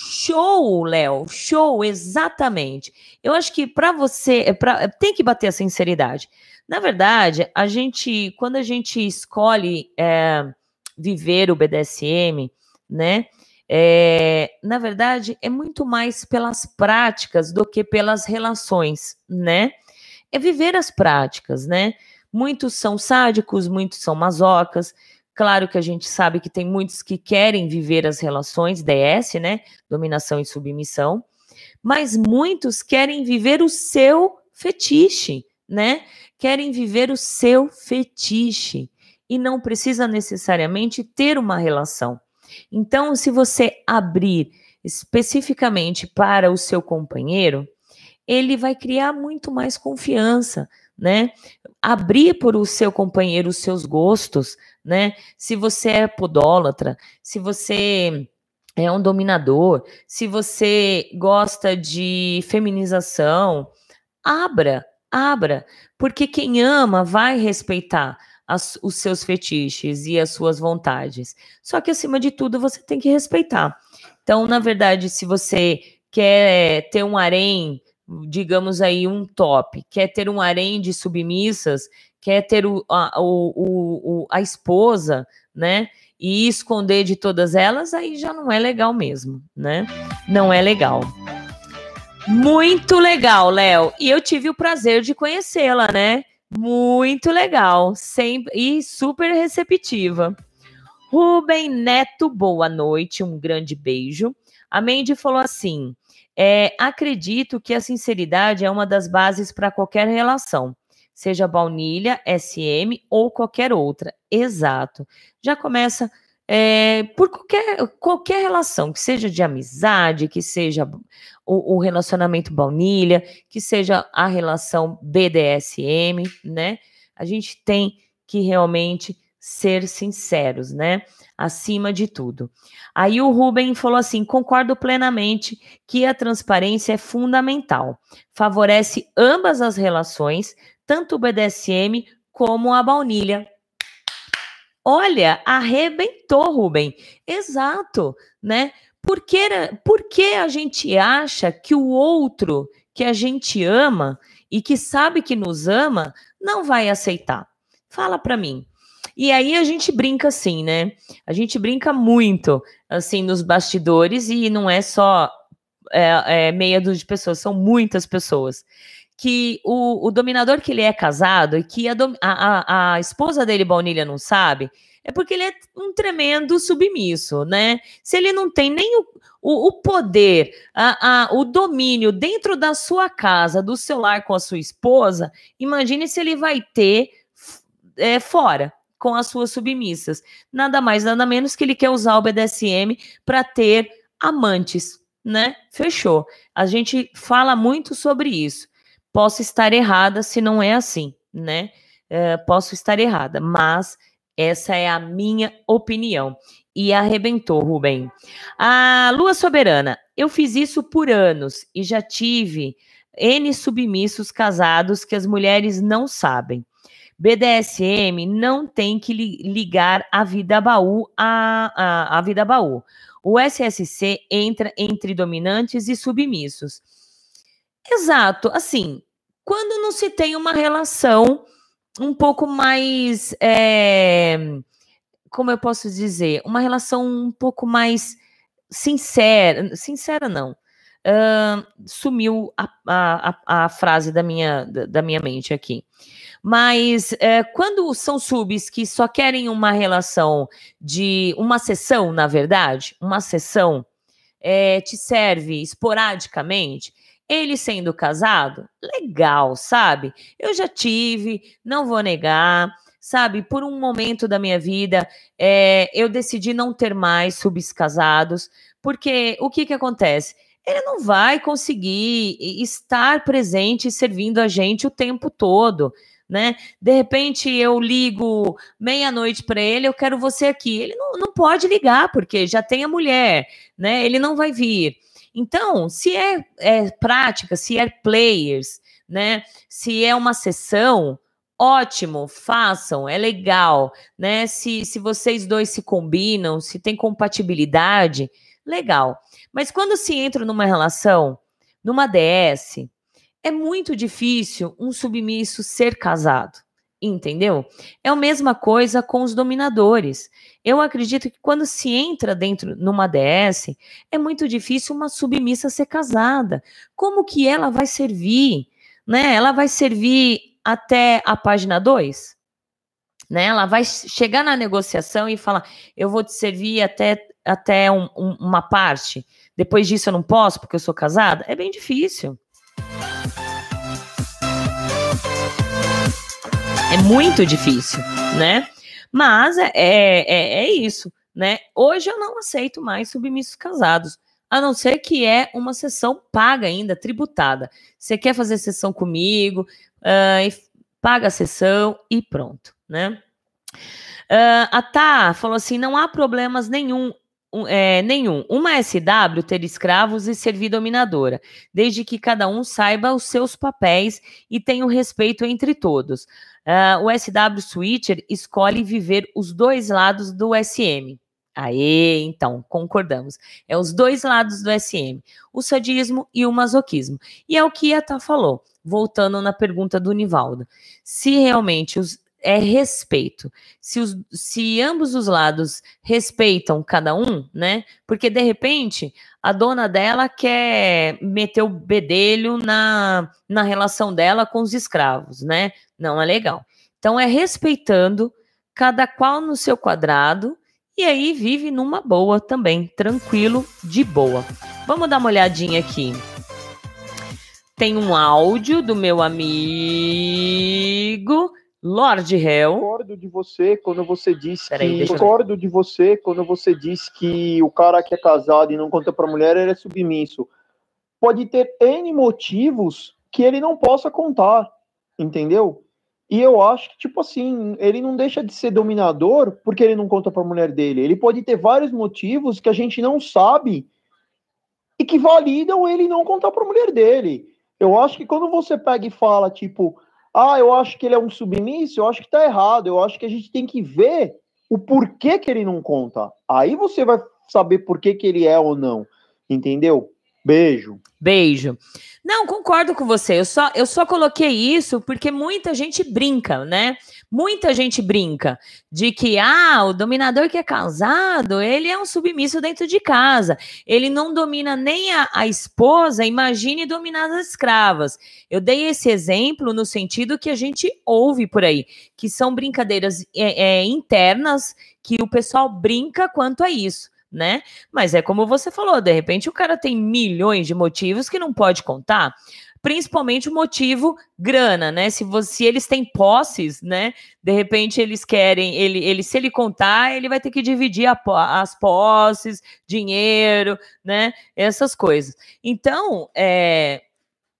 Show, Léo, show, exatamente. Eu acho que para você, é pra, tem que bater a sinceridade. Na verdade, a gente, quando a gente escolhe é, viver o BDSM, né? É, na verdade, é muito mais pelas práticas do que pelas relações, né? É viver as práticas, né? Muitos são sádicos, muitos são masocas. Claro que a gente sabe que tem muitos que querem viver as relações DS, né? Dominação e submissão. Mas muitos querem viver o seu fetiche, né? querem viver o seu fetiche e não precisa necessariamente ter uma relação. Então, se você abrir especificamente para o seu companheiro, ele vai criar muito mais confiança, né? Abrir para o seu companheiro os seus gostos, né? Se você é podólatra, se você é um dominador, se você gosta de feminização, abra, abra, porque quem ama vai respeitar as, os seus fetiches e as suas vontades. Só que, acima de tudo, você tem que respeitar. Então, na verdade, se você quer ter um harém, digamos aí, um top, quer ter um harém de submissas, quer ter o, a, o, o, a esposa, né? E esconder de todas elas, aí já não é legal mesmo, né? Não é legal. Muito legal, Léo. E eu tive o prazer de conhecê-la, né? Muito legal, sempre e super receptiva. Rubem Neto, boa noite, um grande beijo. A Mandy falou assim: é, acredito que a sinceridade é uma das bases para qualquer relação. Seja baunilha, SM ou qualquer outra. Exato. Já começa é, por qualquer, qualquer relação, que seja de amizade, que seja o, o, relacionamento baunilha, que seja a relação BDSM, né? A gente tem que realmente ser sinceros, né? Acima de tudo. Aí o Ruben falou assim: concordo plenamente que a transparência é fundamental. Favorece ambas as relações, tanto o BDSM como a baunilha. Olha, arrebentou, Rubem. Exato, né? Por que, por que a gente acha que o outro que a gente ama e que sabe que nos ama não vai aceitar? Fala para mim. E aí a gente brinca assim, né? A gente brinca muito assim nos bastidores e não é só é, é, meia dúzia de pessoas, são muitas pessoas que o, o dominador que ele é casado e que a, a, a esposa dele, Baunilha, não sabe, é porque ele é um tremendo submisso, né? Se ele não tem nem o, o, o poder, a, a, o domínio dentro da sua casa, do seu lar com a sua esposa, imagine se ele vai ter é, fora com as suas submissas. Nada mais, nada menos que ele quer usar o BDSM para ter amantes, né? Fechou. A gente fala muito sobre isso. Posso estar errada se não é assim, né? É, posso estar errada, mas essa é a minha opinião. E arrebentou, Rubem. A Lua Soberana, eu fiz isso por anos e já tive N submissos casados que as mulheres não sabem. BDSM não tem que ligar a vida baú a, a, a vida baú. O SSC entra entre dominantes e submissos. Exato, assim, quando não se tem uma relação um pouco mais. É, como eu posso dizer? Uma relação um pouco mais sincera. Sincera, não. Uh, sumiu a, a, a, frase da minha, da minha mente aqui. Mas é, quando são subs que só querem uma relação de uma sessão, na verdade, uma sessão é, te serve esporadicamente, ele sendo casado, legal, sabe? Eu já tive, não vou negar, sabe? Por um momento da minha vida, é, eu decidi não ter mais subs casados, porque o que que acontece? Ele não vai conseguir estar presente servindo a gente o tempo todo, né? De repente eu ligo meia-noite para ele, eu quero você aqui. Ele não, não pode ligar, porque já tem a mulher, né? Ele não vai vir. Então, se é, é prática, se é players, né? Se é uma sessão, ótimo, façam, é legal, né? Se, se vocês dois se combinam, se tem compatibilidade, legal. Mas quando se entra numa relação, numa DS, é muito difícil um submisso ser casado. Entendeu? É a mesma coisa com os dominadores. Eu acredito que quando se entra dentro numa DS, é muito difícil uma submissa ser casada. Como que ela vai servir? Né? Ela vai servir até a página 2? Né? Ela vai chegar na negociação e falar: eu vou te servir até, até um, um, uma parte. Depois disso eu não posso porque eu sou casada? É bem difícil. É muito difícil, né? Mas é, é, é isso, né? Hoje eu não aceito mais submissos casados, a não ser que é uma sessão paga ainda, tributada. Você quer fazer sessão comigo, uh, paga a sessão e pronto, né? Uh, a Tá falou assim: não há problemas nenhum é, nenhum. Uma SW ter escravos e servir dominadora, desde que cada um saiba os seus papéis e tenha o respeito entre todos. Uh, o SW Switcher escolhe viver os dois lados do SM. Aê, então, concordamos. É os dois lados do SM, o sadismo e o masoquismo. E é o que a Tá falou, voltando na pergunta do Nivaldo. Se realmente os, é respeito. Se, os, se ambos os lados respeitam cada um, né? Porque de repente a dona dela quer meter o bedelho na, na relação dela com os escravos, né? Não é legal. Então é respeitando cada qual no seu quadrado e aí vive numa boa também, tranquilo, de boa. Vamos dar uma olhadinha aqui. tem um áudio do meu amigo Lord Hell. Discordo de você quando você disse que. Discordo de você quando você disse que o cara que é casado e não conta pra mulher ele é submisso. Pode ter N motivos que ele não possa contar, entendeu? E eu acho que, tipo assim, ele não deixa de ser dominador porque ele não conta pra mulher dele. Ele pode ter vários motivos que a gente não sabe e que validam ele não contar pra mulher dele. Eu acho que quando você pega e fala, tipo, ah, eu acho que ele é um submisso, eu acho que tá errado. Eu acho que a gente tem que ver o porquê que ele não conta. Aí você vai saber por que, que ele é ou não. Entendeu? Beijo. Beijo. Não, concordo com você. Eu só, eu só coloquei isso porque muita gente brinca, né? Muita gente brinca de que, ah, o dominador que é casado, ele é um submisso dentro de casa. Ele não domina nem a, a esposa, imagine dominar as escravas. Eu dei esse exemplo no sentido que a gente ouve por aí, que são brincadeiras é, é, internas que o pessoal brinca quanto a isso né? Mas é como você falou, de repente o cara tem milhões de motivos que não pode contar, principalmente o motivo grana, né? Se, você, se eles têm posses, né? De repente eles querem, ele, ele se ele contar, ele vai ter que dividir a, as posses, dinheiro, né? Essas coisas. Então, é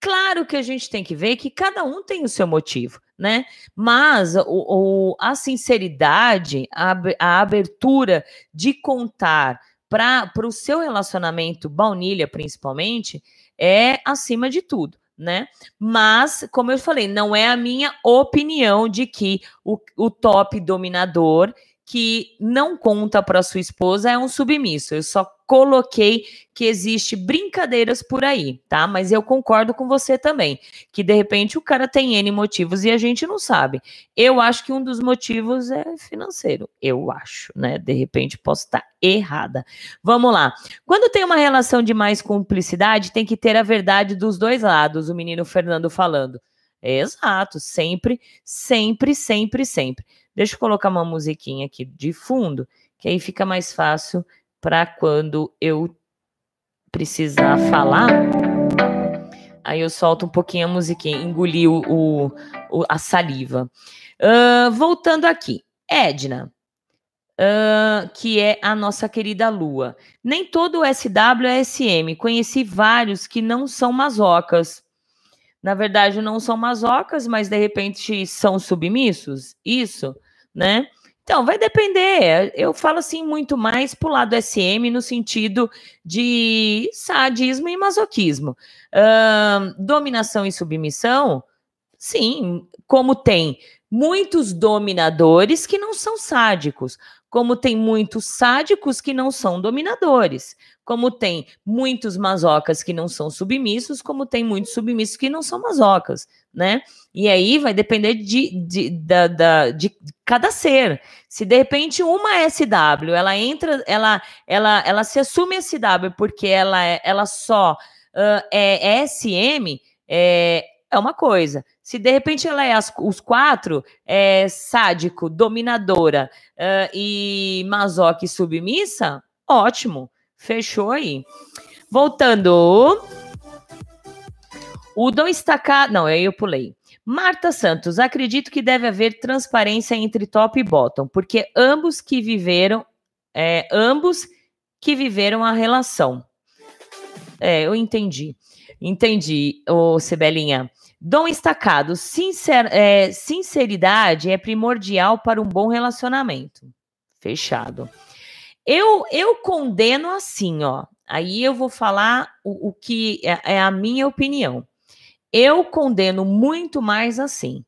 claro que a gente tem que ver que cada um tem o seu motivo né? Mas o, o, a sinceridade, a, a abertura de contar para o seu relacionamento, baunilha principalmente, é acima de tudo. Né? Mas, como eu falei, não é a minha opinião de que o, o top dominador que não conta para sua esposa é um submisso. Eu só coloquei que existe brincadeiras por aí, tá? Mas eu concordo com você também, que de repente o cara tem N motivos e a gente não sabe. Eu acho que um dos motivos é financeiro, eu acho, né? De repente posso estar errada. Vamos lá. Quando tem uma relação de mais cumplicidade, tem que ter a verdade dos dois lados, o menino Fernando falando. Exato, sempre, sempre, sempre, sempre. Deixa eu colocar uma musiquinha aqui de fundo, que aí fica mais fácil para quando eu precisar falar. Aí eu solto um pouquinho a musiquinha, engoli o, o, o a saliva. Uh, voltando aqui, Edna, uh, que é a nossa querida Lua. Nem todo SW é SM. Conheci vários que não são masocas. Na verdade, não são masocas, mas de repente são submissos. Isso né? Então, vai depender. Eu falo assim muito mais pro lado SM no sentido de sadismo e masoquismo. Uh, dominação e submissão, sim, como tem muitos dominadores que não são sádicos, como tem muitos sádicos que não são dominadores, como tem muitos masocas que não são submissos, como tem muitos submissos que não são masocas, né? E aí vai depender de, de, da, da, de cada ser. Se de repente uma SW, ela entra, ela, ela, ela se assume SW porque ela, é, ela só uh, é SM, é, é uma coisa. Se de repente ela é as, os quatro, é sádico, dominadora uh, e masoca e submissa, ótimo. Fechou aí. Voltando. O Dom Estacar. Não, aí eu pulei. Marta Santos, acredito que deve haver transparência entre top e bottom, porque ambos que viveram, é, ambos que viveram a relação. É, eu entendi. Entendi, ô Sibelinha. Dom Estacado, sincer, é, sinceridade é primordial para um bom relacionamento. Fechado. Eu, eu condeno assim, ó. Aí eu vou falar o, o que é, é a minha opinião. Eu condeno muito mais assim.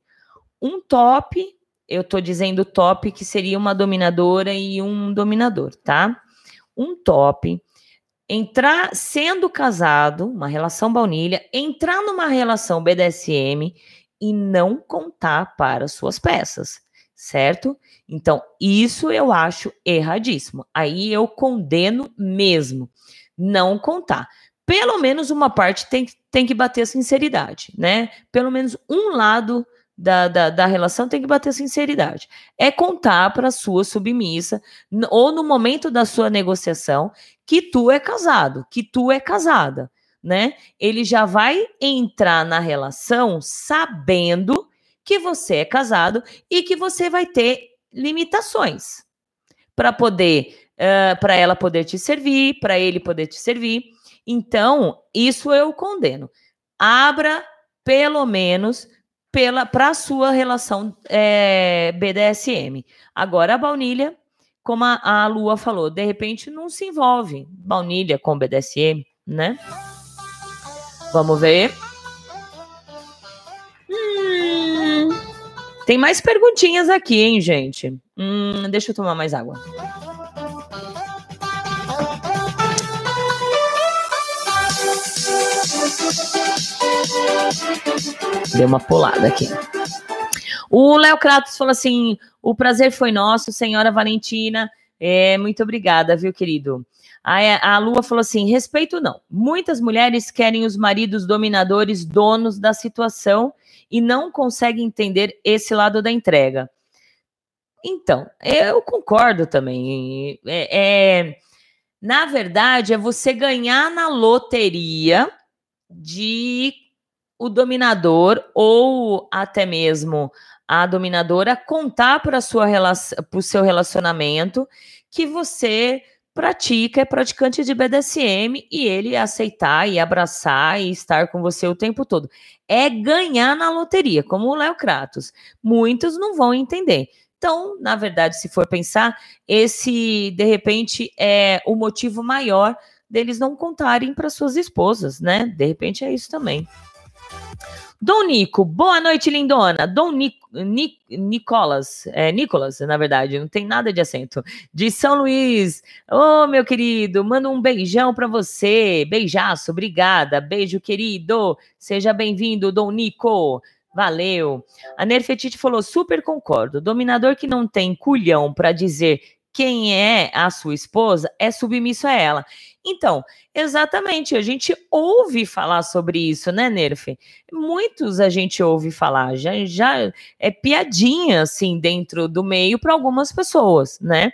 Um top, eu tô dizendo top que seria uma dominadora e um dominador, tá? Um top entrar sendo casado, uma relação baunilha, entrar numa relação BDSM e não contar para suas peças, certo? Então, isso eu acho erradíssimo. Aí eu condeno mesmo não contar pelo menos uma parte tem, tem que bater a sinceridade, né? Pelo menos um lado da, da, da relação tem que bater sinceridade. É contar para sua submissa, ou no momento da sua negociação, que tu é casado, que tu é casada. né? Ele já vai entrar na relação sabendo que você é casado e que você vai ter limitações para poder, uh, para ela poder te servir, para ele poder te servir. Então, isso eu condeno. Abra pelo menos pela para a sua relação é, BDSM. Agora a baunilha, como a, a Lua falou, de repente não se envolve baunilha com BDSM, né? Vamos ver. Tem mais perguntinhas aqui, hein, gente? Hum, deixa eu tomar mais água. Deu uma pulada aqui. O Léo Kratos falou assim: o prazer foi nosso, senhora Valentina. É, muito obrigada, viu, querido? A, a Lua falou assim: respeito não. Muitas mulheres querem os maridos dominadores, donos da situação, e não conseguem entender esse lado da entrega. Então, eu concordo também. É, é, na verdade, é você ganhar na loteria de o dominador ou até mesmo a dominadora contar para sua para o seu relacionamento que você pratica, é praticante de BDSM e ele aceitar e abraçar e estar com você o tempo todo. É ganhar na loteria, como o Léo Kratos. Muitos não vão entender. Então, na verdade, se for pensar, esse de repente é o motivo maior deles não contarem para suas esposas, né? De repente é isso também. Dom Nico, boa noite, lindona. Dom Nic, Nic, Nicolas, é Nicolas, na verdade, não tem nada de acento. De São Luís. Ô, oh, meu querido, manda um beijão para você. Beijaço, obrigada. Beijo, querido. Seja bem-vindo, Dom Nico. Valeu. A Nerfetite falou: super concordo. Dominador que não tem culhão para dizer quem é a sua esposa é submisso a ela. Então, exatamente, a gente ouve falar sobre isso, né, Nerf? Muitos a gente ouve falar, já, já é piadinha, assim, dentro do meio para algumas pessoas, né?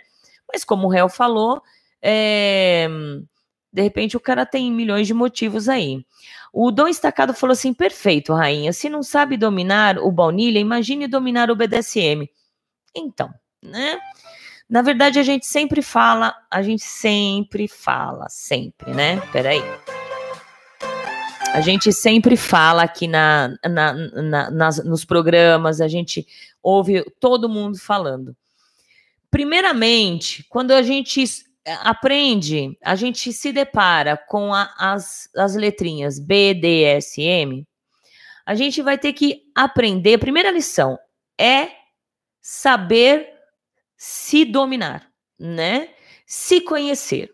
Mas como o réu falou, é... de repente o cara tem milhões de motivos aí. O Dom Estacado falou assim: perfeito, rainha. Se não sabe dominar o baunilha, imagine dominar o BDSM. Então, né? Na verdade, a gente sempre fala, a gente sempre fala, sempre, né? Peraí. A gente sempre fala aqui na, na, na nas, nos programas, a gente ouve todo mundo falando. Primeiramente, quando a gente aprende, a gente se depara com a, as, as letrinhas B, D, S, M, a gente vai ter que aprender. A primeira lição é saber se dominar, né? Se conhecer,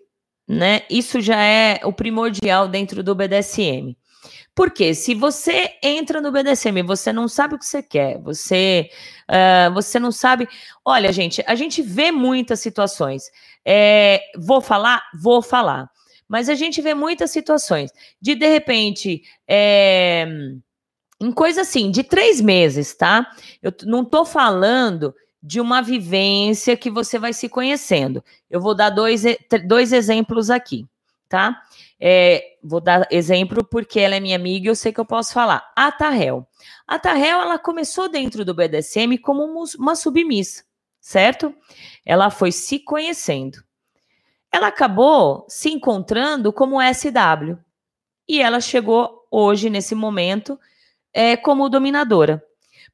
né? Isso já é o primordial dentro do BDSM. Porque se você entra no BDSM você não sabe o que você quer, você, uh, você não sabe. Olha, gente, a gente vê muitas situações. É, vou falar? Vou falar. Mas a gente vê muitas situações de, de repente, é, em coisa assim, de três meses, tá? Eu não tô falando de uma vivência que você vai se conhecendo. Eu vou dar dois, dois exemplos aqui, tá? É, vou dar exemplo porque ela é minha amiga e eu sei que eu posso falar. A Tahel. A Tahel, ela começou dentro do BDSM como uma submissa, certo? Ela foi se conhecendo. Ela acabou se encontrando como SW. E ela chegou hoje, nesse momento, é, como dominadora.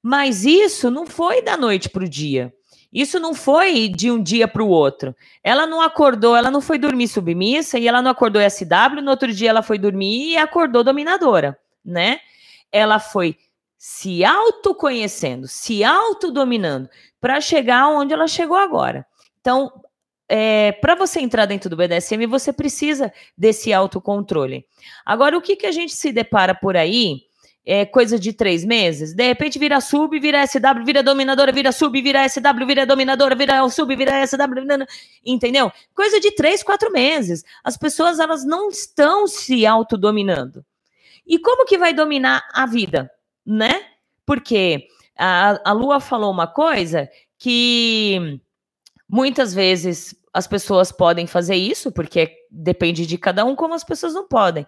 Mas isso não foi da noite para o dia. Isso não foi de um dia para o outro. Ela não acordou, ela não foi dormir submissa e ela não acordou SW, no outro dia ela foi dormir e acordou dominadora, né? Ela foi se autoconhecendo, se autodominando para chegar onde ela chegou agora. Então, é, para você entrar dentro do BDSM, você precisa desse autocontrole. Agora, o que, que a gente se depara por aí é, coisa de três meses, de repente vira sub, vira SW, vira dominadora, vira sub, vira SW, vira dominadora, vira sub, vira SW, entendeu? Coisa de três, quatro meses. As pessoas elas não estão se autodominando. E como que vai dominar a vida, né? Porque a, a Lua falou uma coisa que muitas vezes as pessoas podem fazer isso, porque depende de cada um, como as pessoas não podem.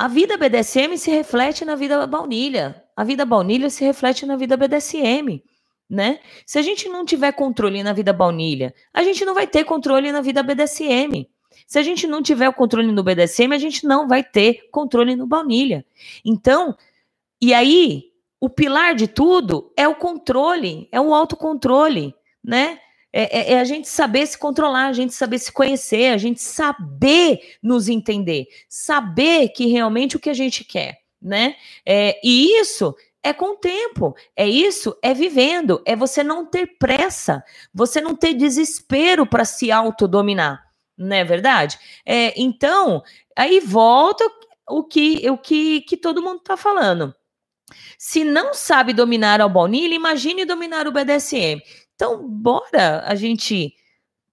A vida BDSM se reflete na vida baunilha. A vida baunilha se reflete na vida BDSM, né? Se a gente não tiver controle na vida baunilha, a gente não vai ter controle na vida BDSM. Se a gente não tiver o controle no BDSM, a gente não vai ter controle no baunilha. Então, e aí, o pilar de tudo é o controle, é o autocontrole, né? É, é, é, a gente saber se controlar, a gente saber se conhecer, a gente saber nos entender, saber que realmente o que a gente quer, né? É, e isso é com o tempo, é isso, é vivendo, é você não ter pressa, você não ter desespero para se autodominar, não é verdade? É, então, aí volta o que o que, que todo mundo está falando. Se não sabe dominar ao baunilha, imagine dominar o BDSM. Então, bora a gente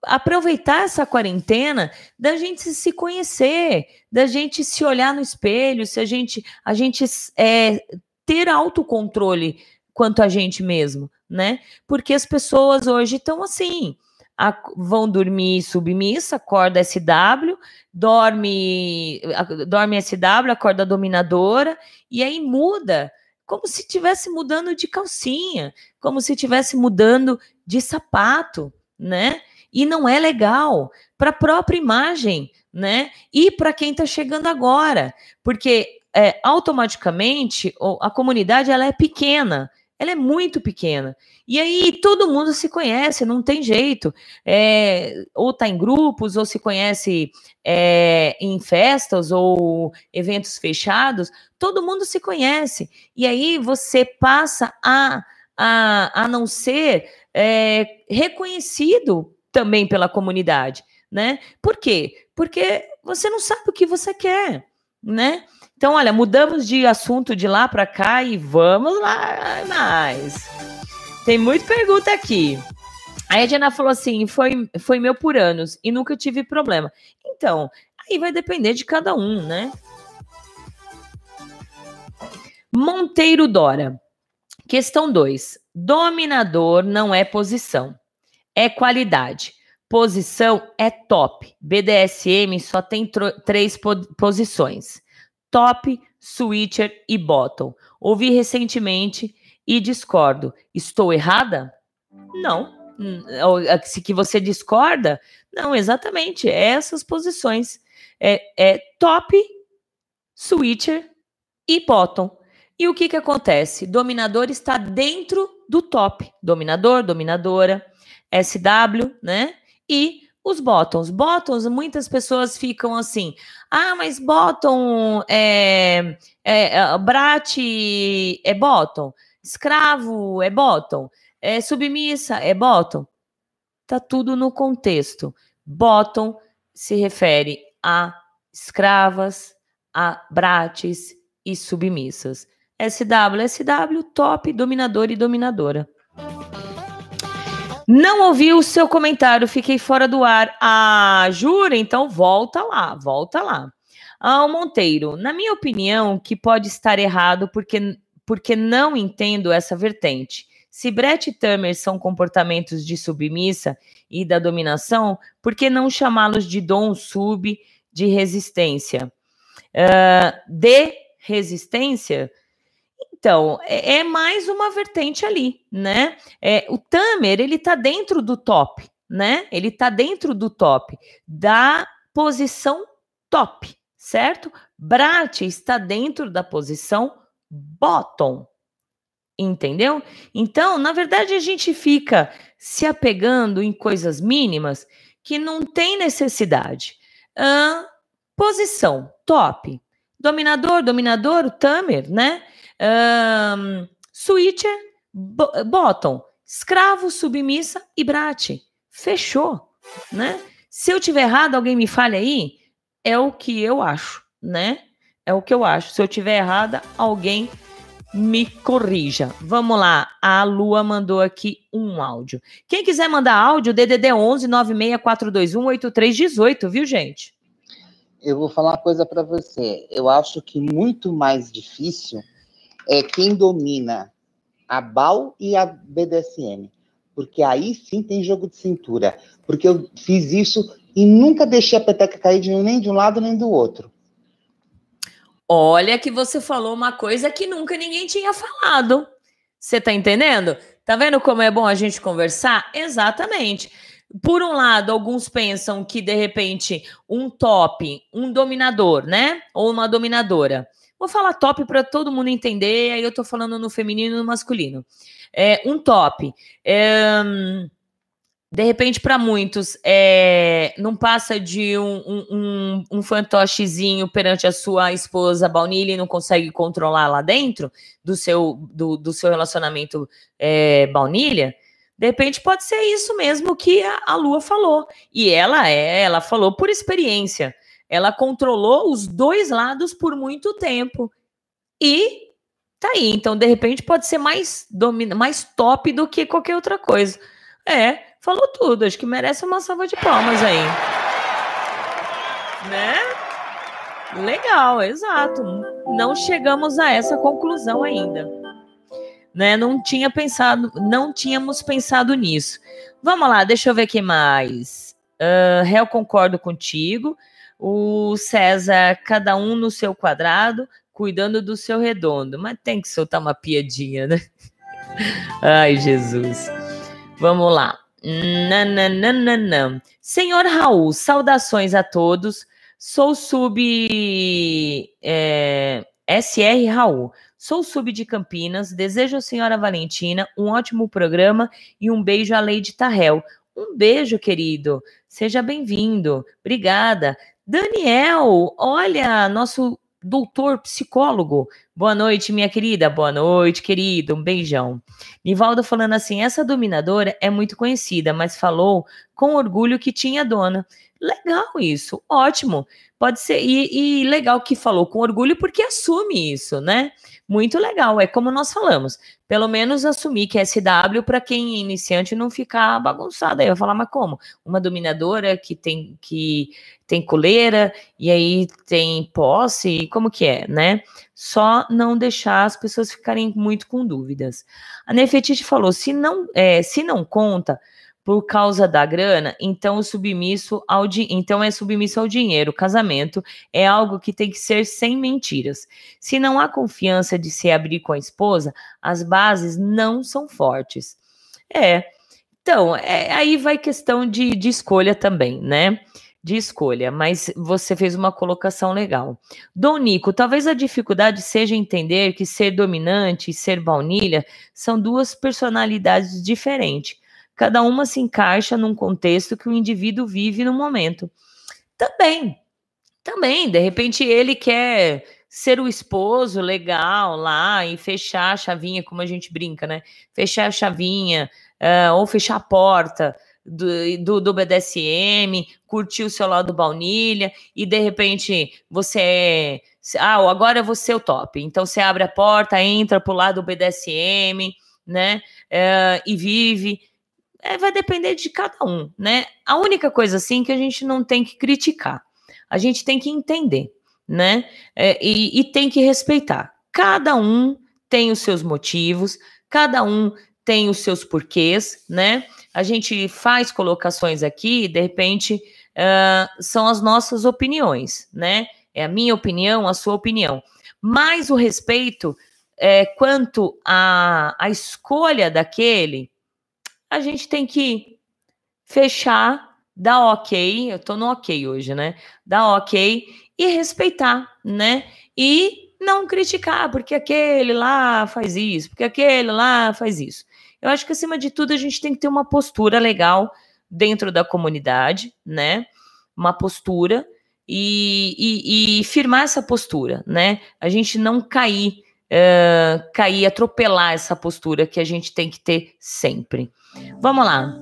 aproveitar essa quarentena da gente se conhecer, da gente se olhar no espelho, se a gente a gente é, ter autocontrole quanto a gente mesmo, né? Porque as pessoas hoje estão assim, a, vão dormir submissa, acorda SW, dorme dorme SW, acorda dominadora e aí muda como se estivesse mudando de calcinha, como se estivesse mudando de sapato, né? E não é legal para a própria imagem, né? E para quem está chegando agora, porque é, automaticamente a comunidade ela é pequena, ela é muito pequena. E aí todo mundo se conhece, não tem jeito. É, ou está em grupos, ou se conhece é, em festas ou eventos fechados, todo mundo se conhece. E aí você passa a, a, a não ser é, reconhecido também pela comunidade. Né? Por quê? Porque você não sabe o que você quer, né? Então, olha, mudamos de assunto de lá para cá e vamos lá mais. Tem muita pergunta aqui. A Diana falou assim: foi, foi meu por anos e nunca tive problema. Então, aí vai depender de cada um, né? Monteiro Dora. Questão 2. Dominador não é posição, é qualidade. Posição é top. BDSM só tem três po posições top, switcher e bottom. Ouvi recentemente e discordo. Estou errada? Não. Hum, se que você discorda? Não, exatamente. Essas posições. É, é top, switcher e bottom. E o que, que acontece? Dominador está dentro do top. Dominador, dominadora, SW, né? E os bottoms. Bottoms, muitas pessoas ficam assim, ah, mas bottom é, é, é brat é bottom, escravo é bottom, é submissa é bottom. Tá tudo no contexto. Bottom se refere a escravas, a brates e submissas. SW, SW, top, dominador e dominadora. Não ouvi o seu comentário, fiquei fora do ar. Ah, jura? Então volta lá, volta lá. Ah, Monteiro, na minha opinião, que pode estar errado porque, porque não entendo essa vertente. Se Brett e Tamer são comportamentos de submissa e da dominação, por que não chamá-los de dom sub de resistência? Uh, de resistência? Então, é, é, mais uma vertente ali, né? É, o Tamer, ele tá dentro do top, né? Ele tá dentro do top, da posição top, certo? Brat está dentro da posição bottom, entendeu? Então, na verdade, a gente fica se apegando em coisas mínimas que não tem necessidade. Posição top, dominador, dominador, o Tamer, né? Um, switcher, bottom, escravo, submissa e brate. Fechou, né? Se eu tiver errado, alguém me fale aí, é o que eu acho, né? É o que eu acho. Se eu tiver errada, alguém me corrija. Vamos lá, a Lua mandou aqui um áudio. Quem quiser mandar áudio, DDD 11 96421 8318, viu, gente? Eu vou falar uma coisa para você. Eu acho que muito mais difícil é quem domina a BAL e a BDSM. Porque aí sim tem jogo de cintura. Porque eu fiz isso e nunca deixei a peteca cair de, nem de um lado nem do outro. Olha que você falou uma coisa que nunca ninguém tinha falado. Você tá entendendo? Tá vendo como é bom a gente conversar? Exatamente. Por um lado, alguns pensam que de repente um top, um dominador, né? Ou uma dominadora. Vou falar top para todo mundo entender, aí eu tô falando no feminino e no masculino. É, um top. É, de repente, para muitos, é, não passa de um, um, um, fantochezinho perante a sua esposa baunilha e não consegue controlar lá dentro do seu, do, do seu relacionamento é, baunilha. De repente, pode ser isso mesmo que a, a Lua falou. E ela é, ela falou por experiência. Ela controlou os dois lados por muito tempo. E tá aí. Então, de repente, pode ser mais, domina, mais top do que qualquer outra coisa. É, falou tudo. Acho que merece uma salva de palmas aí. Né? Legal, exato. Não chegamos a essa conclusão ainda. Né? Não tinha pensado, não tínhamos pensado nisso. Vamos lá, deixa eu ver aqui mais. Uh, concordo contigo. O César, cada um no seu quadrado, cuidando do seu redondo. Mas tem que soltar uma piadinha, né? Ai, Jesus. Vamos lá. Nananana. Senhor Raul, saudações a todos. Sou sub é, SR Raul. Sou sub de Campinas. Desejo à senhora Valentina um ótimo programa e um beijo à Lady Tarrel. Um beijo, querido. Seja bem-vindo. Obrigada. Daniel, olha, nosso doutor psicólogo. Boa noite, minha querida. Boa noite, querido. Um beijão. Nivaldo falando assim: essa dominadora é muito conhecida, mas falou com orgulho que tinha dona. Legal isso, ótimo. Pode ser, e, e legal que falou com orgulho porque assume isso, né? Muito legal, é como nós falamos. Pelo menos assumir que é SW para quem é iniciante não ficar bagunçado. Aí vai falar, mas como? Uma dominadora que tem que tem coleira e aí tem posse, como que é, né? Só não deixar as pessoas ficarem muito com dúvidas. A Nefetite falou: se não, é, se não conta, por causa da grana, então o submisso ao então é submisso ao dinheiro. Casamento é algo que tem que ser sem mentiras. Se não há confiança de se abrir com a esposa, as bases não são fortes. É. Então, é, aí vai questão de, de escolha também, né? De escolha, mas você fez uma colocação legal. Dom Nico, talvez a dificuldade seja entender que ser dominante e ser baunilha são duas personalidades diferentes Cada uma se encaixa num contexto que o indivíduo vive no momento. Também, também, de repente ele quer ser o esposo legal lá e fechar a chavinha, como a gente brinca, né? Fechar a chavinha, uh, ou fechar a porta do, do, do, BDSM, curtir o seu lado baunilha, e de repente você é. Ah, agora você é o top. Então você abre a porta, entra pro lado do BDSM, né? Uh, e vive é, vai depender de cada um, né? A única coisa assim que a gente não tem que criticar, a gente tem que entender, né? É, e, e tem que respeitar. Cada um tem os seus motivos, cada um tem os seus porquês, né? A gente faz colocações aqui, de repente uh, são as nossas opiniões, né? É a minha opinião, a sua opinião. Mas o respeito é, quanto à, à escolha daquele, a gente tem que fechar, dar ok, eu tô no ok hoje, né? Dar ok e respeitar, né? E não criticar, porque aquele lá faz isso, porque aquele lá faz isso. Eu acho que acima de tudo a gente tem que ter uma postura legal dentro da comunidade, né? Uma postura e, e, e firmar essa postura, né? A gente não cair, uh, cair, atropelar essa postura que a gente tem que ter sempre. Vamos lá.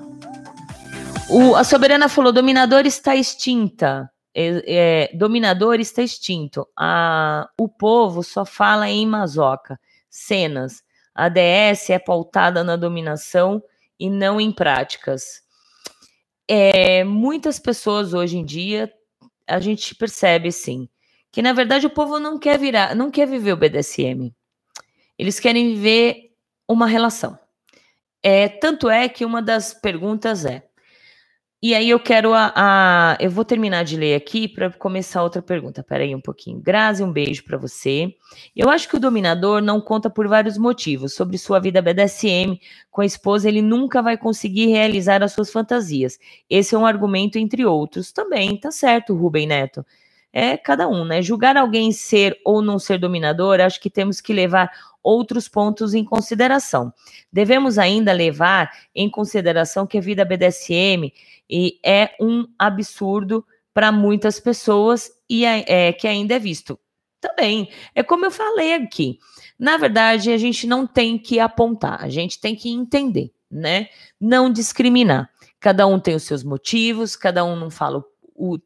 O, a soberana falou: dominador está extinta. É, é, dominador está extinto. A, o povo só fala em mazoca. Cenas. A DS é pautada na dominação e não em práticas. É, muitas pessoas hoje em dia a gente percebe sim que na verdade o povo não quer virar, não quer viver o BDSM. Eles querem viver uma relação. É, tanto é que uma das perguntas é: E aí eu quero a, a eu vou terminar de ler aqui para começar outra pergunta. Pera aí um pouquinho. Grazi, um beijo para você. Eu acho que o dominador não conta por vários motivos. Sobre sua vida BDSM com a esposa, ele nunca vai conseguir realizar as suas fantasias. Esse é um argumento entre outros. Também, tá certo, Rubem Neto. É cada um, né? Julgar alguém ser ou não ser dominador, acho que temos que levar outros pontos em consideração. Devemos ainda levar em consideração que a vida BDSM e é um absurdo para muitas pessoas e é, é, que ainda é visto. Também, é como eu falei aqui. Na verdade, a gente não tem que apontar, a gente tem que entender, né? Não discriminar. Cada um tem os seus motivos, cada um não fala o,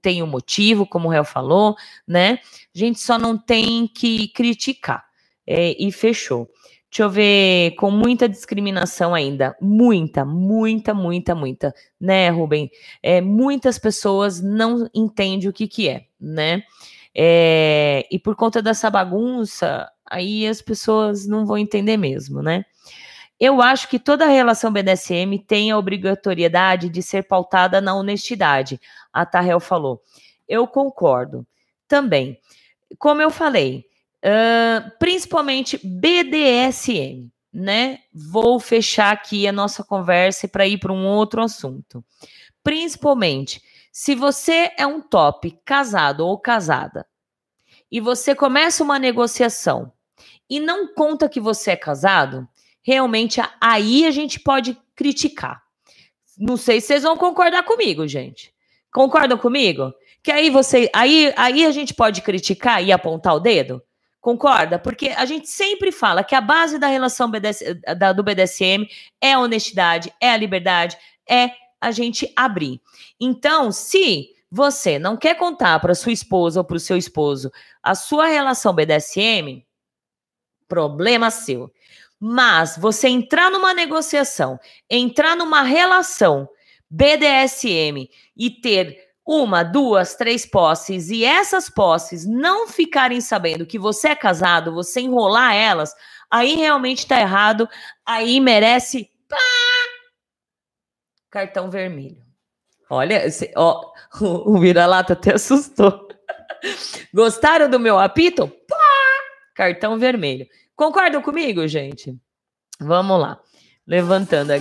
tem o um motivo, como o réu falou, né? A gente só não tem que criticar. É, e fechou. Deixa eu ver, com muita discriminação ainda. Muita, muita, muita, muita. Né, Rubem? É, muitas pessoas não entendem o que, que é, né? É, e por conta dessa bagunça, aí as pessoas não vão entender mesmo, né? Eu acho que toda relação BDSM tem a obrigatoriedade de ser pautada na honestidade, a Tarrel falou. Eu concordo. Também. Como eu falei, Uh, principalmente BDSM, né? Vou fechar aqui a nossa conversa para ir para um outro assunto. Principalmente, se você é um top casado ou casada e você começa uma negociação e não conta que você é casado, realmente aí a gente pode criticar. Não sei se vocês vão concordar comigo, gente. Concordam comigo? Que aí você, aí, aí a gente pode criticar e apontar o dedo? Concorda? Porque a gente sempre fala que a base da relação BDS, da, do BDSM é a honestidade, é a liberdade, é a gente abrir. Então, se você não quer contar para sua esposa ou para o seu esposo a sua relação BDSM, problema seu. Mas você entrar numa negociação, entrar numa relação BDSM e ter uma, duas, três posses e essas posses não ficarem sabendo que você é casado, você enrolar elas, aí realmente tá errado, aí merece pá, cartão vermelho. Olha, esse, ó, o, vira-lata até assustou. Gostaram do meu apito? Pá, cartão vermelho. Concordam comigo, gente? Vamos lá. Levantando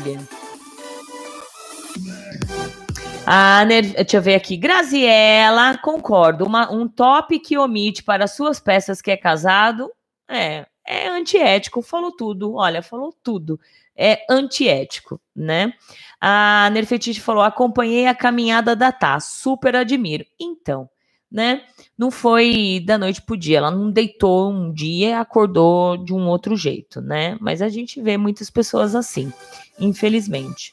a deixa eu ver aqui. Graziela, concordo. Uma, um top que omite para suas peças que é casado é, é antiético. Falou tudo. Olha, falou tudo. É antiético, né? A Nerfetite falou: acompanhei a caminhada da Tá, super admiro. Então, né? Não foi da noite pro dia. Ela não deitou um dia e acordou de um outro jeito, né? Mas a gente vê muitas pessoas assim, infelizmente.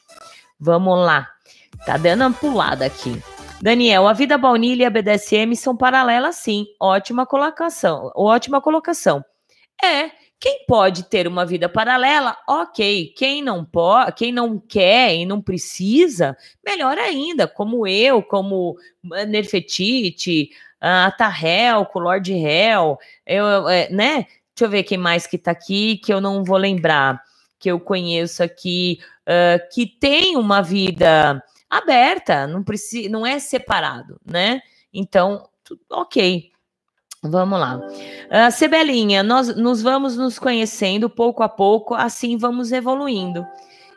Vamos lá. Tá dando uma pulada aqui. Daniel, a vida baunilha e a BDSM são paralelas, sim. Ótima colocação. Ótima colocação. É, quem pode ter uma vida paralela, ok. Quem não pode, quem não quer e não precisa, melhor ainda. Como eu, como Nerfetite, a Tahel, com Lord Hell, eu, é, né? Deixa eu ver quem mais que tá aqui que eu não vou lembrar, que eu conheço aqui, uh, que tem uma vida aberta, não precisa, não é separado, né? Então, ok. Vamos lá. Uh, Sebelinha, nós nos vamos nos conhecendo pouco a pouco, assim vamos evoluindo.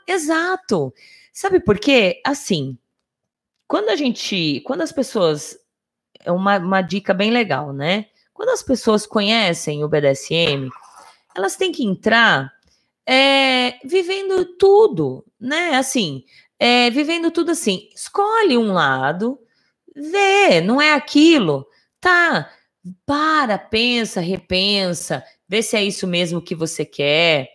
Exato. Sabe por quê? Assim, quando a gente, quando as pessoas, é uma, uma dica bem legal, né? Quando as pessoas conhecem o BDSM, elas têm que entrar é, vivendo tudo, né? Assim, é, vivendo tudo assim. Escolhe um lado, vê, não é aquilo. Tá, para, pensa, repensa, vê se é isso mesmo que você quer.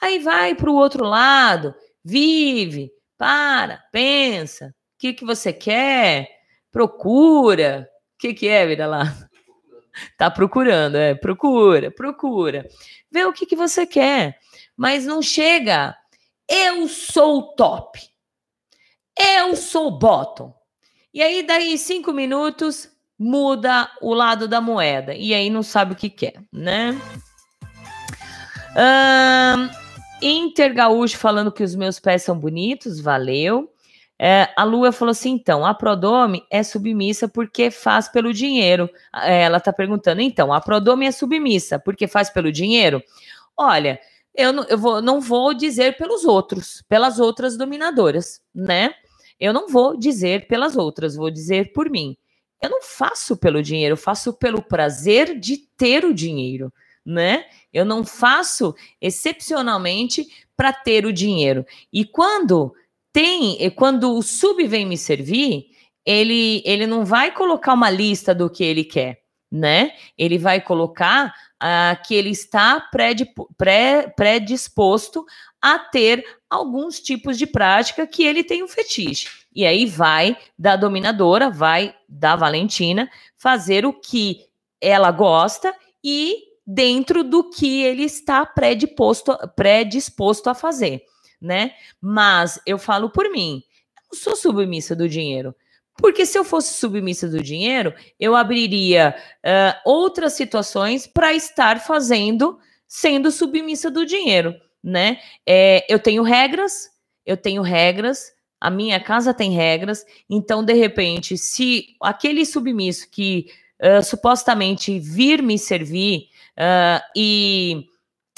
Aí vai para o outro lado, vive, para, pensa, o que, que você quer, procura. O que, que é, vira lá? Tá procurando, é, procura, procura. Vê o que, que você quer, mas não chega. Eu sou top. Eu sou bottom. E aí, daí cinco minutos, muda o lado da moeda. E aí não sabe o que quer, né? Um, Inter Gaúcho falando que os meus pés são bonitos, valeu. É, a Lua falou assim: então, a Prodome é submissa porque faz pelo dinheiro. É, ela está perguntando: então, a Prodome é submissa porque faz pelo dinheiro? Olha, eu, não, eu vou, não vou dizer pelos outros, pelas outras dominadoras, né? Eu não vou dizer pelas outras, vou dizer por mim. Eu não faço pelo dinheiro, eu faço pelo prazer de ter o dinheiro, né? Eu não faço excepcionalmente para ter o dinheiro. E quando tem, quando o sub vem me servir, ele, ele não vai colocar uma lista do que ele quer, né? Ele vai colocar ah, que ele está predisposto a ter alguns tipos de prática que ele tem um fetiche. E aí vai da dominadora, vai da Valentina fazer o que ela gosta e dentro do que ele está predisposto, predisposto a fazer né? Mas eu falo por mim, eu não sou submissa do dinheiro. Porque se eu fosse submissa do dinheiro, eu abriria uh, outras situações para estar fazendo, sendo submissa do dinheiro, né? É, eu tenho regras, eu tenho regras, a minha casa tem regras, então, de repente, se aquele submisso que uh, supostamente vir me servir uh, e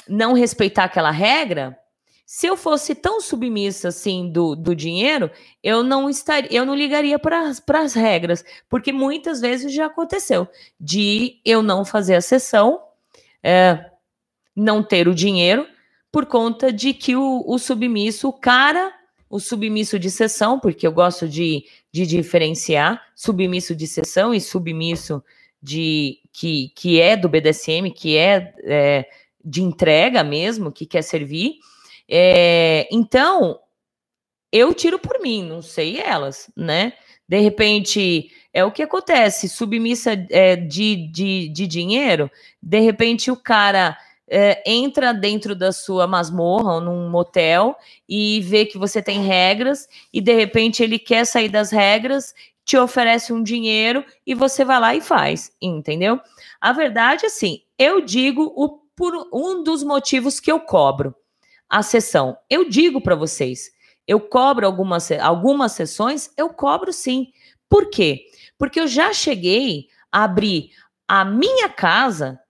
não respeitar aquela regra, se eu fosse tão submissa assim do, do dinheiro, eu não estaria, eu não ligaria para as regras, porque muitas vezes já aconteceu de eu não fazer a sessão, é, não ter o dinheiro, por conta de que o, o submisso, o cara, o submisso de sessão, porque eu gosto de, de diferenciar submisso de sessão e submisso de que, que é do BDSM, que é, é de entrega mesmo, que quer servir é, então, eu tiro por mim, não sei elas, né? De repente, é o que acontece, submissa é, de, de, de dinheiro, de repente o cara é, entra dentro da sua masmorra ou num motel e vê que você tem regras e de repente ele quer sair das regras, te oferece um dinheiro e você vai lá e faz, entendeu? A verdade, assim, eu digo o, por um dos motivos que eu cobro a sessão. Eu digo para vocês, eu cobro algumas, algumas sessões, eu cobro sim. Por quê? Porque eu já cheguei a abrir a minha casa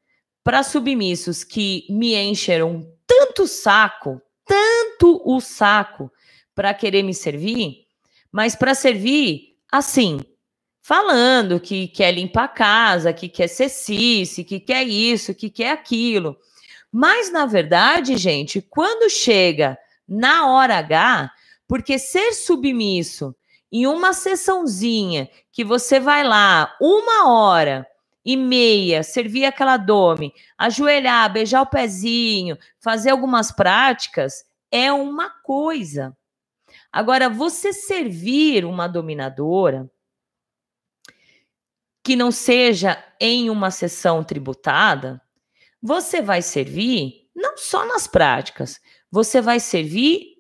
para submissos que me encheram tanto saco, tanto o saco para querer me servir, mas para servir assim, falando que quer limpar a casa, que quer ser cice, que quer isso, que quer aquilo. Mas, na verdade, gente, quando chega na hora H, porque ser submisso em uma sessãozinha que você vai lá uma hora e meia, servir aquela dome, ajoelhar, beijar o pezinho, fazer algumas práticas, é uma coisa. Agora, você servir uma dominadora que não seja em uma sessão tributada, você vai servir não só nas práticas, você vai servir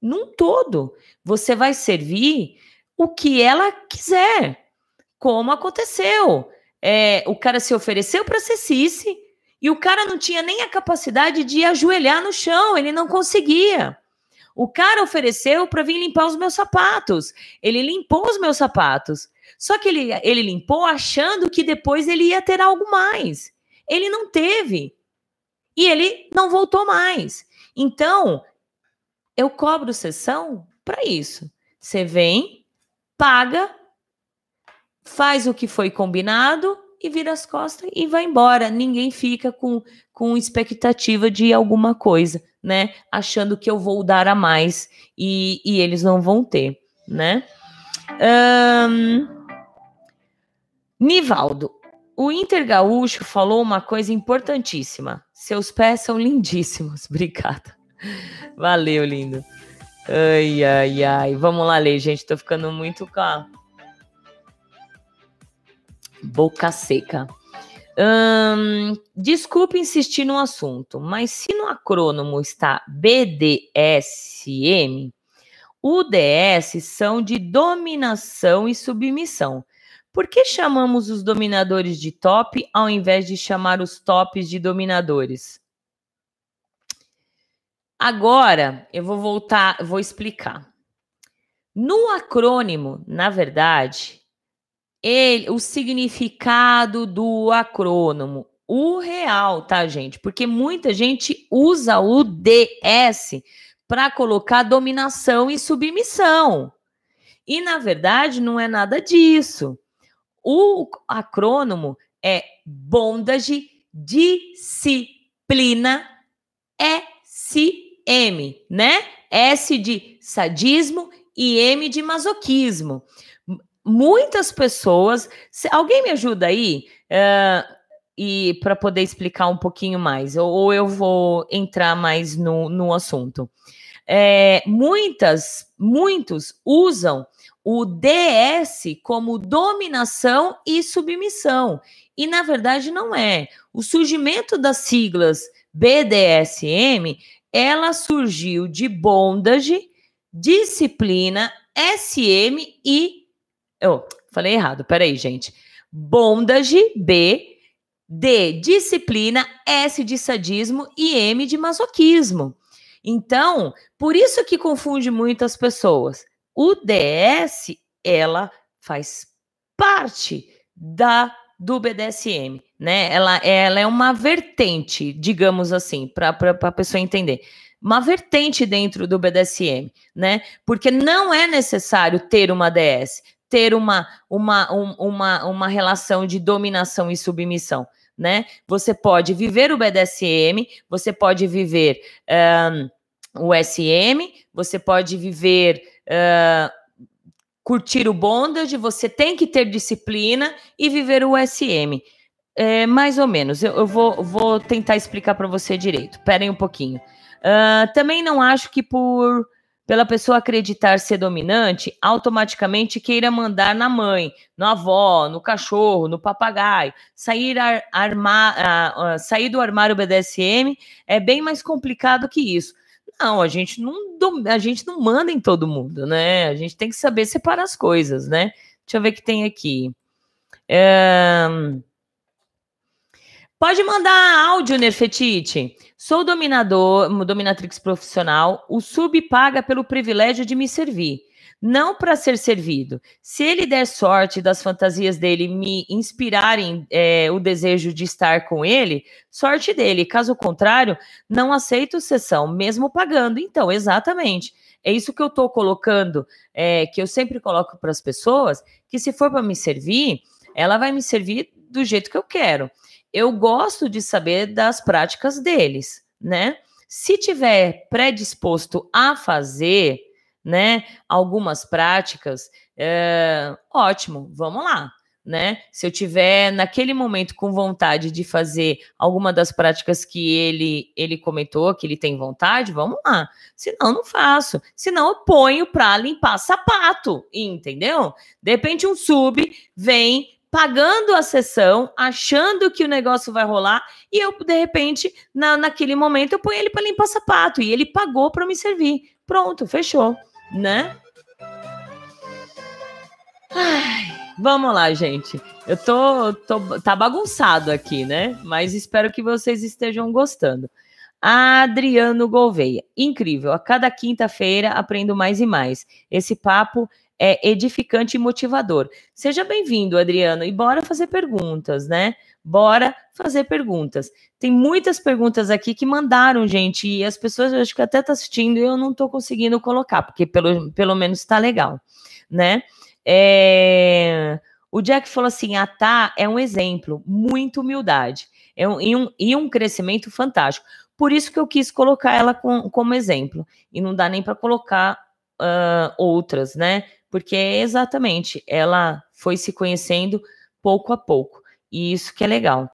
num todo. Você vai servir o que ela quiser, como aconteceu. É, o cara se ofereceu para ser cice e o cara não tinha nem a capacidade de ajoelhar no chão, ele não conseguia. O cara ofereceu para vir limpar os meus sapatos. Ele limpou os meus sapatos. Só que ele, ele limpou achando que depois ele ia ter algo mais. Ele não teve. E ele não voltou mais. Então, eu cobro sessão para isso. Você vem, paga, faz o que foi combinado e vira as costas e vai embora. Ninguém fica com, com expectativa de alguma coisa, né? Achando que eu vou dar a mais e, e eles não vão ter, né? Um... Nivaldo, o Inter Gaúcho falou uma coisa importantíssima. Seus pés são lindíssimos. Obrigada. Valeu, lindo. Ai, ai, ai. Vamos lá ler, gente. Tô ficando muito a boca seca. Hum, desculpe insistir no assunto, mas se no acrônomo está BDSM, o DS são de dominação e submissão. Por que chamamos os dominadores de top ao invés de chamar os tops de dominadores? Agora eu vou voltar, vou explicar. No acrônimo, na verdade, ele, o significado do acrônimo, o real, tá, gente? Porque muita gente usa o DS para colocar dominação e submissão. E na verdade não é nada disso. O acrônimo é bondage, disciplina, SM, né? S de sadismo e M de masoquismo. Muitas pessoas. Alguém me ajuda aí? Uh, e para poder explicar um pouquinho mais, ou, ou eu vou entrar mais no, no assunto. É, muitas, muitos usam o DS como dominação e submissão. E na verdade não é. O surgimento das siglas BDSM, ela surgiu de bondage, disciplina, SM e eu falei errado, peraí, gente. Bondage, B, D, disciplina, S de sadismo e M de masoquismo. Então, por isso que confunde muitas pessoas. O DS, ela faz parte da do BDSM, né? Ela, ela é uma vertente, digamos assim, para a pessoa entender. Uma vertente dentro do BDSM, né? Porque não é necessário ter uma DS, ter uma, uma, um, uma, uma relação de dominação e submissão, né? Você pode viver o BDSM, você pode viver um, o SM, você pode viver uh, curtir o bondage, você tem que ter disciplina e viver o SM. É, mais ou menos, eu, eu vou, vou tentar explicar para você direito. Esperem um pouquinho. Uh, também não acho que por pela pessoa acreditar ser dominante, automaticamente queira mandar na mãe, no avó, no cachorro, no papagaio. Sair, ar, armar, uh, uh, sair do armário BDSM é bem mais complicado que isso. Não, a gente não, a gente não manda em todo mundo, né? A gente tem que saber separar as coisas, né? Deixa eu ver o que tem aqui. É... Pode mandar áudio, Nerfetite. Sou dominador, dominatrix profissional. O sub paga pelo privilégio de me servir não para ser servido. Se ele der sorte das fantasias dele me inspirarem é, o desejo de estar com ele, sorte dele. Caso contrário, não aceito sessão, mesmo pagando. Então, exatamente. É isso que eu estou colocando, é, que eu sempre coloco para as pessoas, que se for para me servir, ela vai me servir do jeito que eu quero. Eu gosto de saber das práticas deles, né? Se tiver predisposto a fazer, né? Algumas práticas, é, ótimo, vamos lá. Né? Se eu tiver naquele momento com vontade de fazer alguma das práticas que ele ele comentou, que ele tem vontade, vamos lá. Senão não faço. Senão eu ponho para limpar sapato, entendeu? De repente um sub vem pagando a sessão, achando que o negócio vai rolar, e eu, de repente, na, naquele momento, eu ponho ele para limpar sapato, e ele pagou para me servir. Pronto, fechou né? Ai, vamos lá, gente. Eu tô, tô tá bagunçado aqui, né? Mas espero que vocês estejam gostando. Adriano Gouveia, incrível. A cada quinta-feira aprendo mais e mais. Esse papo é edificante e motivador. Seja bem-vindo, Adriano, e bora fazer perguntas, né? Bora fazer perguntas. Tem muitas perguntas aqui que mandaram, gente, e as pessoas acho que até estão tá assistindo e eu não estou conseguindo colocar, porque pelo, pelo menos está legal, né? É... O Jack falou assim: a Tá é um exemplo, muita humildade é um, e, um, e um crescimento fantástico. Por isso que eu quis colocar ela com, como exemplo. E não dá nem para colocar uh, outras, né? Porque exatamente ela foi se conhecendo pouco a pouco. E isso que é legal.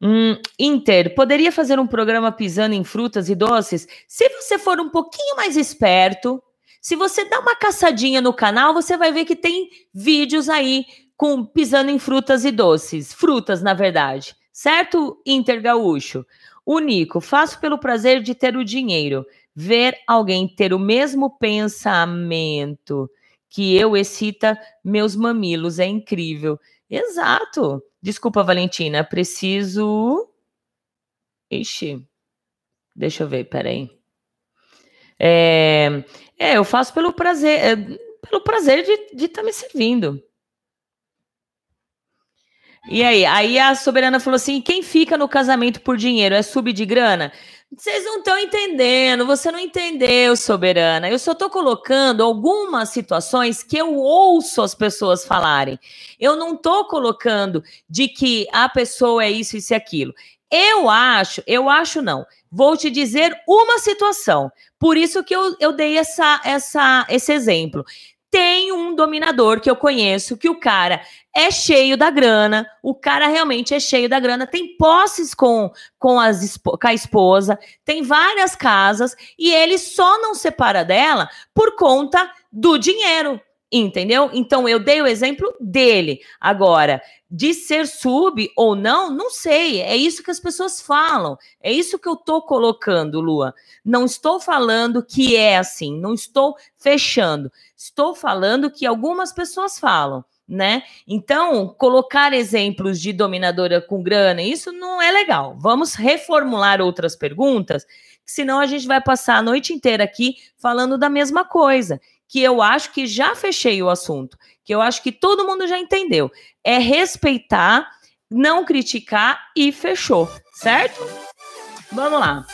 Hum, Inter, poderia fazer um programa pisando em frutas e doces? Se você for um pouquinho mais esperto, se você dá uma caçadinha no canal, você vai ver que tem vídeos aí com pisando em frutas e doces. Frutas, na verdade. Certo, Inter Gaúcho? O Nico, faço pelo prazer de ter o dinheiro. Ver alguém ter o mesmo pensamento que eu excita meus mamilos. É incrível. Exato. Desculpa, Valentina, preciso. Ixi, deixa eu ver, peraí. É, é eu faço pelo prazer. É, pelo prazer de estar tá me servindo. E aí? Aí a soberana falou assim: quem fica no casamento por dinheiro é sub de grana? Vocês não estão entendendo, você não entendeu, soberana. Eu só estou colocando algumas situações que eu ouço as pessoas falarem. Eu não estou colocando de que a pessoa é isso, isso e aquilo. Eu acho, eu acho não. Vou te dizer uma situação. Por isso que eu, eu dei essa, essa, esse exemplo. Tem um dominador que eu conheço que o cara é cheio da grana, o cara realmente é cheio da grana, tem posses com, com, as, com a esposa, tem várias casas e ele só não separa dela por conta do dinheiro. Entendeu? Então eu dei o exemplo dele. Agora, de ser sub ou não, não sei. É isso que as pessoas falam. É isso que eu tô colocando, Lua. Não estou falando que é assim, não estou fechando. Estou falando que algumas pessoas falam, né? Então, colocar exemplos de dominadora com grana, isso não é legal. Vamos reformular outras perguntas, senão a gente vai passar a noite inteira aqui falando da mesma coisa que eu acho que já fechei o assunto, que eu acho que todo mundo já entendeu. É respeitar, não criticar e fechou, certo? Vamos lá.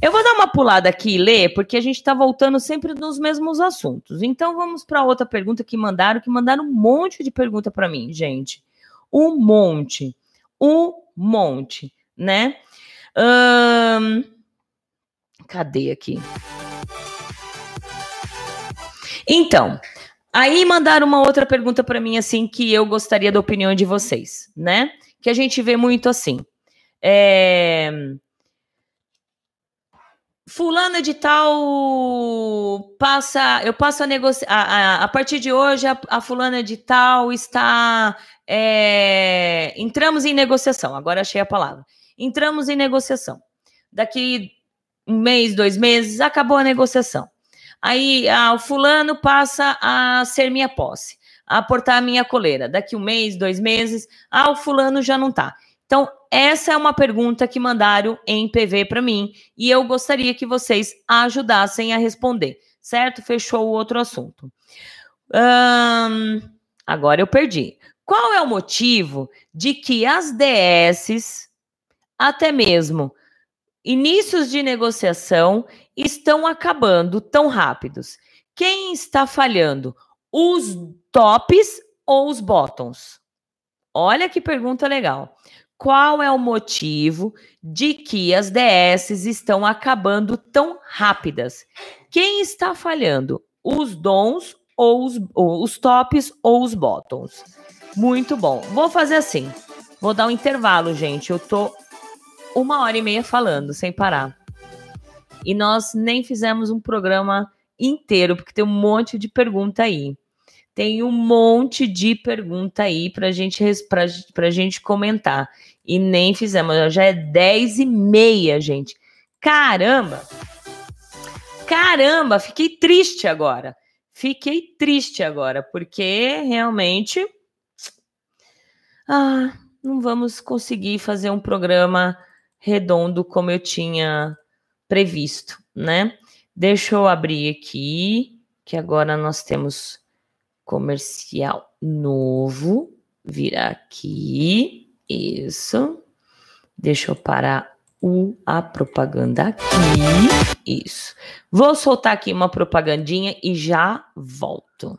Eu vou dar uma pulada aqui e ler, porque a gente está voltando sempre nos mesmos assuntos. Então vamos para outra pergunta que mandaram, que mandaram um monte de pergunta para mim, gente. Um monte. Um monte, né? Cadê aqui? Então, aí mandaram uma outra pergunta para mim, assim, que eu gostaria da opinião de vocês, né? Que a gente vê muito assim. É... Fulano de tal passa, eu passo a negociar. A, a, partir de hoje, a, a fulana de tal está. É... entramos em negociação. Agora achei a palavra. Entramos em negociação. Daqui um mês, dois meses, acabou a negociação. Aí ah, o fulano passa a ser minha posse, a aportar a minha coleira. Daqui um mês, dois meses, ah, o fulano já não tá. Então, essa é uma pergunta que mandaram em PV para mim e eu gostaria que vocês ajudassem a responder, certo? Fechou o outro assunto. agora eu perdi. Qual é o motivo de que as DSs, até mesmo inícios de negociação estão acabando tão rápidos? Quem está falhando? Os tops ou os bottoms? Olha que pergunta legal. Qual é o motivo de que as DSs estão acabando tão rápidas? Quem está falhando? Os dons ou os, ou os tops ou os bottoms? Muito bom. Vou fazer assim. Vou dar um intervalo, gente. Eu tô uma hora e meia falando, sem parar. E nós nem fizemos um programa inteiro, porque tem um monte de pergunta aí. Tem um monte de pergunta aí para gente, pra, pra gente comentar. E nem fizemos. Já é 10 e meia, gente. Caramba! Caramba, fiquei triste agora. Fiquei triste agora, porque realmente. Ah, não vamos conseguir fazer um programa redondo como eu tinha previsto, né? Deixa eu abrir aqui, que agora nós temos comercial novo. Virar aqui, isso. Deixa eu parar o, a propaganda aqui. Isso. Vou soltar aqui uma propagandinha e já volto.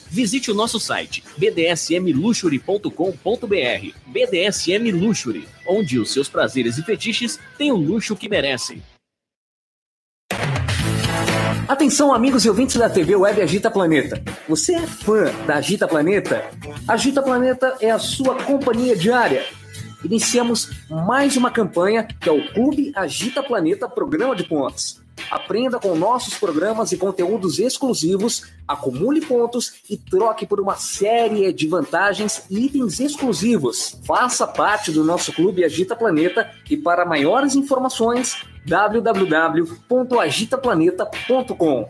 Visite o nosso site bdsmluxury.com.br. BDSM Luxury, onde os seus prazeres e fetiches têm o luxo que merecem. Atenção, amigos e ouvintes da TV Web Agita Planeta. Você é fã da Agita Planeta? Agita Planeta é a sua companhia diária iniciamos mais uma campanha que é o Clube Agita Planeta Programa de Pontos. Aprenda com nossos programas e conteúdos exclusivos, acumule pontos e troque por uma série de vantagens e itens exclusivos. Faça parte do nosso clube Agita Planeta e para maiores informações www.agitaplaneta.com.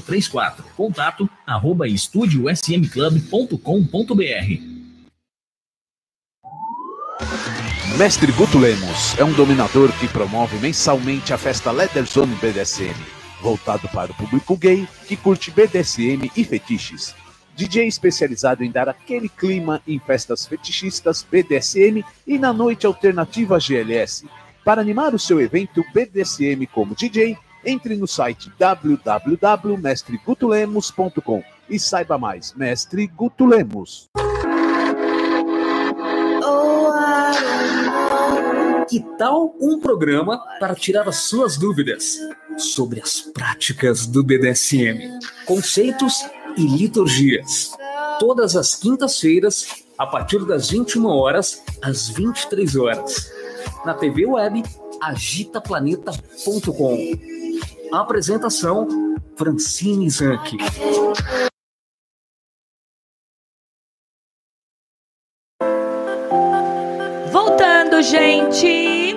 3834. Contato arroba estudiosmclub.com.br. Mestre Guto Lemos é um dominador que promove mensalmente a festa Leather Zone BDSM, voltado para o público gay que curte BDSM e fetiches. DJ especializado em dar aquele clima em festas fetichistas BDSM e na noite alternativa GLS. Para animar o seu evento BDSM como DJ, entre no site www.mestregutulemos.com e saiba mais. Mestre Guto Lemos. Que tal um programa para tirar as suas dúvidas sobre as práticas do BDSM, conceitos e liturgias? Todas as quintas-feiras, a partir das 21 horas às 23 horas, na TV web agitaplaneta.com. Apresentação: Francine Zanck. Voltando, gente!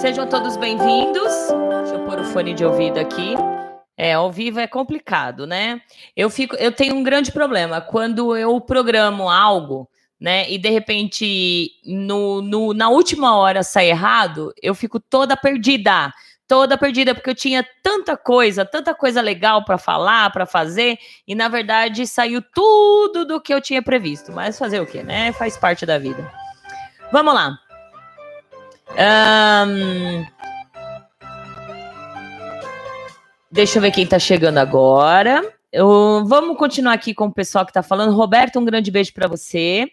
Sejam todos bem-vindos. Deixa eu pôr o fone de ouvido aqui. É, ao vivo é complicado, né? Eu fico, eu tenho um grande problema quando eu programo algo, né? E de repente no, no na última hora sai errado, eu fico toda perdida toda perdida, porque eu tinha tanta coisa, tanta coisa legal para falar, para fazer, e na verdade saiu tudo do que eu tinha previsto. Mas fazer o quê, né? Faz parte da vida. Vamos lá. Um... Deixa eu ver quem está chegando agora. Eu... Vamos continuar aqui com o pessoal que está falando. Roberto, um grande beijo para você.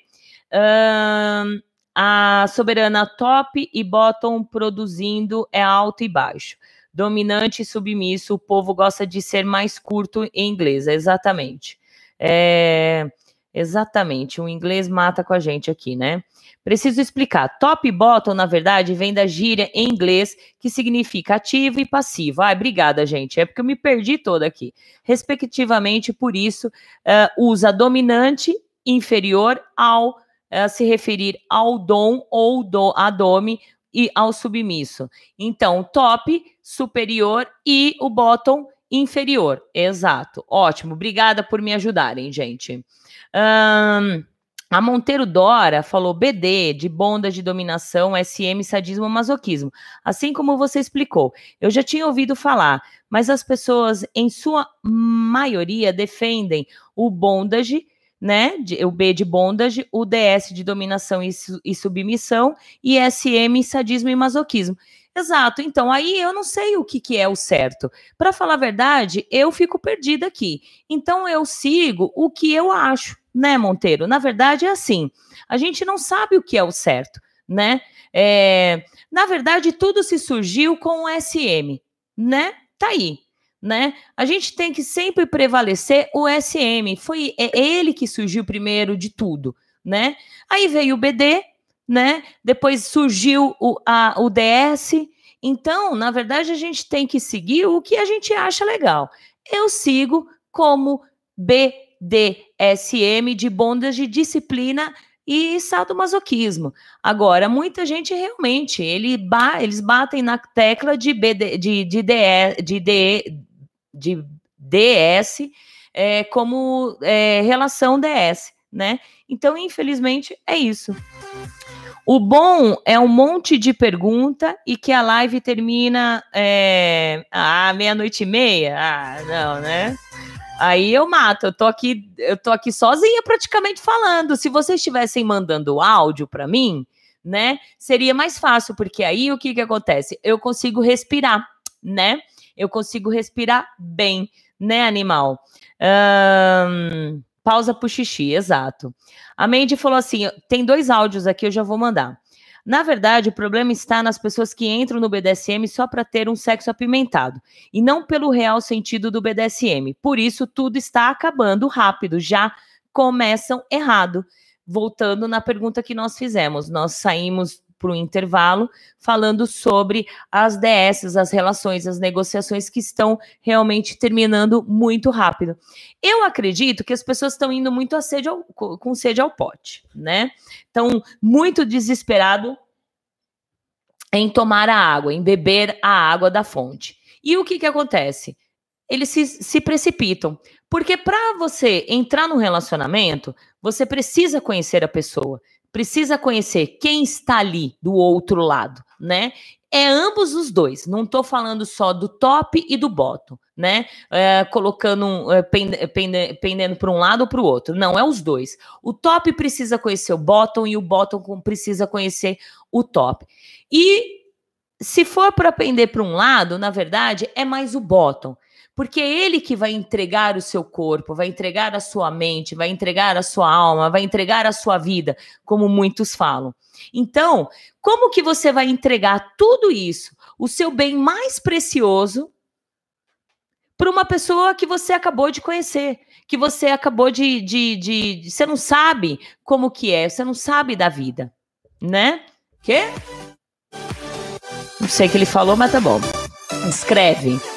A soberana top e bottom produzindo é alto e baixo. Dominante e submisso, o povo gosta de ser mais curto em inglês, exatamente. É, exatamente, o inglês mata com a gente aqui, né? Preciso explicar. Top e bottom, na verdade, vem da gíria em inglês que significa ativo e passivo. Ai, obrigada, gente. É porque eu me perdi toda aqui. Respectivamente, por isso, uh, usa dominante inferior ao uh, se referir ao dom ou do, a dome e ao submisso. Então, top, superior e o bottom, inferior. Exato. Ótimo. Obrigada por me ajudarem, gente. Um, a Monteiro Dora falou BD, de bondas de dominação, SM, sadismo, masoquismo. Assim como você explicou. Eu já tinha ouvido falar, mas as pessoas, em sua maioria, defendem o bondage né? O B de bondage, o DS de dominação e, e submissão, e SM, sadismo e masoquismo. Exato. Então, aí eu não sei o que, que é o certo. Para falar a verdade, eu fico perdida aqui. Então, eu sigo o que eu acho, né, Monteiro? Na verdade, é assim. A gente não sabe o que é o certo, né? É, na verdade, tudo se surgiu com o SM, né? Tá aí né? A gente tem que sempre prevalecer o SM. Foi é ele que surgiu primeiro de tudo, né? Aí veio o BD, né? Depois surgiu o, a, o DS. Então, na verdade, a gente tem que seguir o que a gente acha legal. Eu sigo como BDSM de bondas de disciplina e sadomasoquismo. Agora, muita gente realmente, ele ba eles batem na tecla de, BD, de, de, DE, de DE, de DS é, como é, relação DS, né? Então, infelizmente, é isso. O bom é um monte de pergunta e que a live termina é, à meia-noite e meia. Ah, não, né? Aí eu mato. Eu tô aqui, eu tô aqui sozinha praticamente falando. Se vocês estivessem mandando áudio para mim, né? Seria mais fácil, porque aí o que que acontece? Eu consigo respirar, né? Eu consigo respirar bem, né, animal? Um, pausa pro xixi, exato. A Mandy falou assim: tem dois áudios aqui, eu já vou mandar. Na verdade, o problema está nas pessoas que entram no BDSM só para ter um sexo apimentado e não pelo real sentido do BDSM. Por isso, tudo está acabando rápido, já começam errado. Voltando na pergunta que nós fizemos, nós saímos para o intervalo falando sobre as DS, as relações, as negociações que estão realmente terminando muito rápido. Eu acredito que as pessoas estão indo muito sede ao, com sede ao pote, né? Estão muito desesperado em tomar a água, em beber a água da fonte. E o que, que acontece? Eles se, se precipitam. Porque para você entrar no relacionamento, você precisa conhecer a pessoa precisa conhecer quem está ali do outro lado, né? É ambos os dois. Não estou falando só do top e do bottom, né? É, colocando, é, pende, pende, pendendo para um lado ou para o outro. Não, é os dois. O top precisa conhecer o bottom e o bottom precisa conhecer o top. E se for para pender para um lado, na verdade, é mais o bottom porque é ele que vai entregar o seu corpo, vai entregar a sua mente, vai entregar a sua alma, vai entregar a sua vida, como muitos falam. Então, como que você vai entregar tudo isso, o seu bem mais precioso, para uma pessoa que você acabou de conhecer, que você acabou de, de, de, de, Você não sabe como que é, você não sabe da vida, né? Quê? Não sei o que ele falou, mas tá bom. Escreve.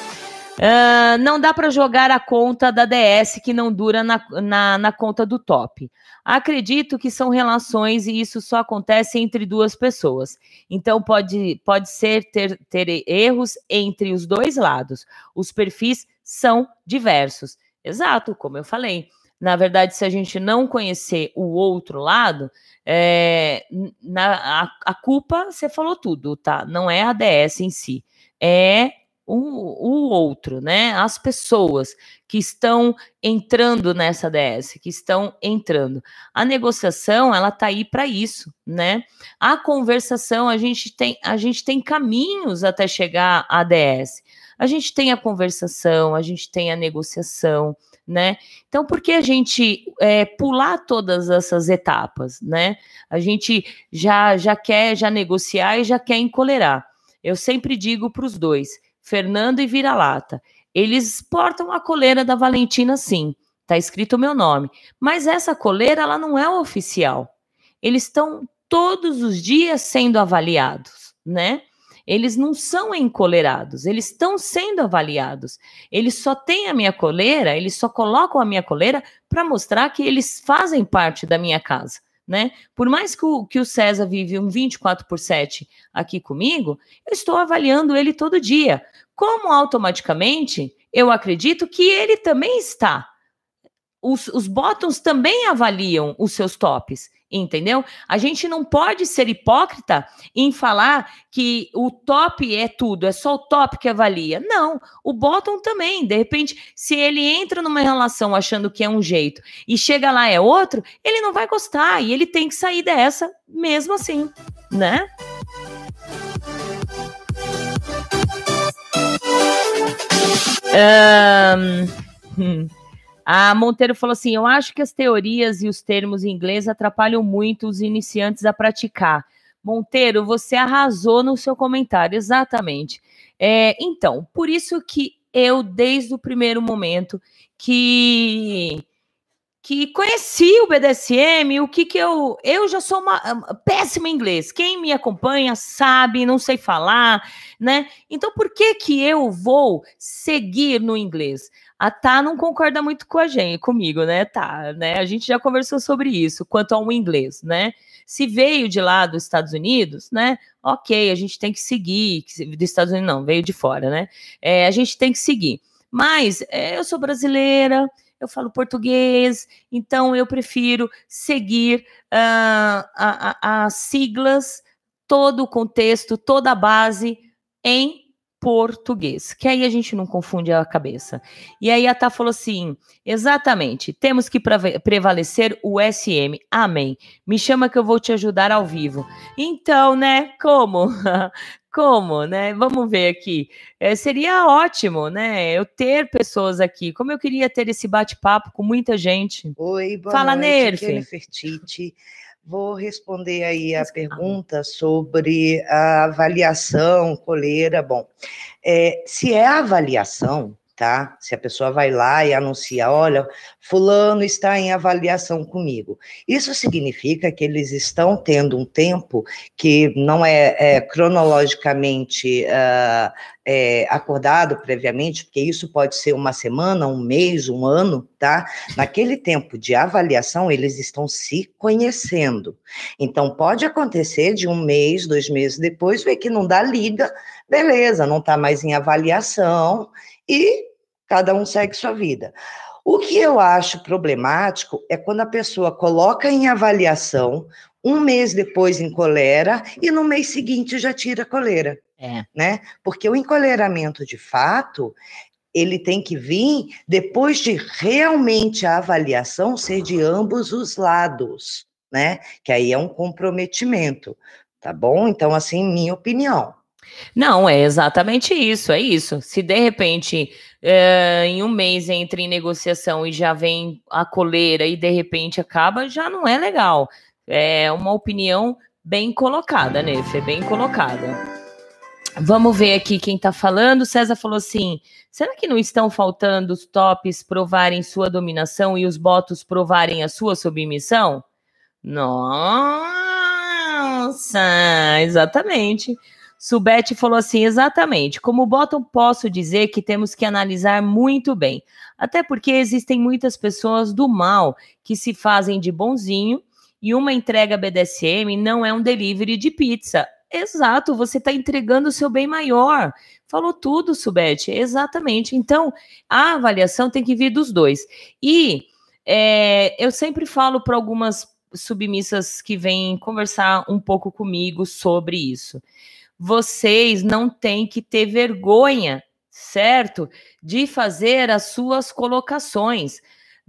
Uh, não dá para jogar a conta da DS que não dura na, na, na, conta do top. Acredito que são relações e isso só acontece entre duas pessoas. Então pode, pode ser ter, ter erros entre os dois lados. Os perfis são diversos. Exato, como eu falei. Na verdade, se a gente não conhecer o outro lado, é, na, a, a culpa, você falou tudo, tá? Não é a DS em si. É o, o outro, né? As pessoas que estão entrando nessa DS, que estão entrando. A negociação, ela tá aí para isso, né? A conversação, a gente tem, a gente tem caminhos até chegar à DS. A gente tem a conversação, a gente tem a negociação, né? Então, por que a gente é, pular todas essas etapas, né? A gente já já quer já negociar e já quer encolerar. Eu sempre digo para os dois Fernando e Vira-Lata. Eles portam a coleira da Valentina, sim. Tá escrito o meu nome. Mas essa coleira, ela não é oficial. Eles estão todos os dias sendo avaliados, né? Eles não são encolerados, eles estão sendo avaliados. Eles só têm a minha coleira, eles só colocam a minha coleira para mostrar que eles fazem parte da minha casa né? Por mais que o, que o César vive um 24 por 7 aqui comigo, eu estou avaliando ele todo dia. Como automaticamente eu acredito que ele também está. Os, os bottoms também avaliam os seus tops entendeu? A gente não pode ser hipócrita em falar que o top é tudo, é só o top que avalia. Não, o bottom também. De repente, se ele entra numa relação achando que é um jeito e chega lá é outro, ele não vai gostar e ele tem que sair dessa mesmo assim, né? Um, a Monteiro falou assim: Eu acho que as teorias e os termos em inglês atrapalham muito os iniciantes a praticar. Monteiro, você arrasou no seu comentário, exatamente. É, então, por isso que eu, desde o primeiro momento que que conheci o BDSM, o que que eu eu já sou uma, péssima em inglês. Quem me acompanha sabe, não sei falar, né? Então por que que eu vou seguir no inglês? A Tá não concorda muito com a gente, comigo, né? Tá, né? A gente já conversou sobre isso, quanto ao inglês, né? Se veio de lá dos Estados Unidos, né? Ok, a gente tem que seguir. Dos Estados Unidos não, veio de fora, né? É, a gente tem que seguir. Mas é, eu sou brasileira, eu falo português, então eu prefiro seguir uh, as siglas, todo o contexto, toda a base em português, que aí a gente não confunde a cabeça. E aí a Tá falou assim: exatamente, temos que prevalecer o SM. Amém. Me chama que eu vou te ajudar ao vivo. Então, né? Como? Como, né? Vamos ver aqui. É, seria ótimo, né? Eu ter pessoas aqui. Como eu queria ter esse bate-papo com muita gente. Oi, boa Fala, noite. Nerf. Vou responder aí a pergunta sobre a avaliação coleira. Bom, é, se é avaliação, tá? Se a pessoa vai lá e anuncia, olha, fulano está em avaliação comigo. Isso significa que eles estão tendo um tempo que não é, é cronologicamente uh, é, acordado previamente, porque isso pode ser uma semana, um mês, um ano, tá? Naquele tempo de avaliação, eles estão se conhecendo. Então, pode acontecer de um mês, dois meses depois, ver que não dá liga, beleza, não está mais em avaliação, e cada um segue sua vida. O que eu acho problemático é quando a pessoa coloca em avaliação, um mês depois em colera e no mês seguinte já tira a coleira. É. Né? Porque o encoleramento de fato, ele tem que vir depois de realmente a avaliação ser de ambos os lados, né? Que aí é um comprometimento, tá bom? Então, assim, minha opinião. Não, é exatamente isso, é isso. Se de repente é, em um mês entra em negociação e já vem a coleira e de repente acaba, já não é legal. É uma opinião bem colocada, né? Foi bem colocada. Vamos ver aqui quem está falando. César falou assim: será que não estão faltando os tops provarem sua dominação e os botos provarem a sua submissão? Nossa, exatamente. Subete falou assim: exatamente. Como bottom, posso dizer que temos que analisar muito bem. Até porque existem muitas pessoas do mal que se fazem de bonzinho e uma entrega BDSM não é um delivery de pizza. Exato, você está entregando o seu bem maior. Falou tudo, Subete. Exatamente. Então, a avaliação tem que vir dos dois. E é, eu sempre falo para algumas submissas que vêm conversar um pouco comigo sobre isso vocês não têm que ter vergonha, certo? De fazer as suas colocações.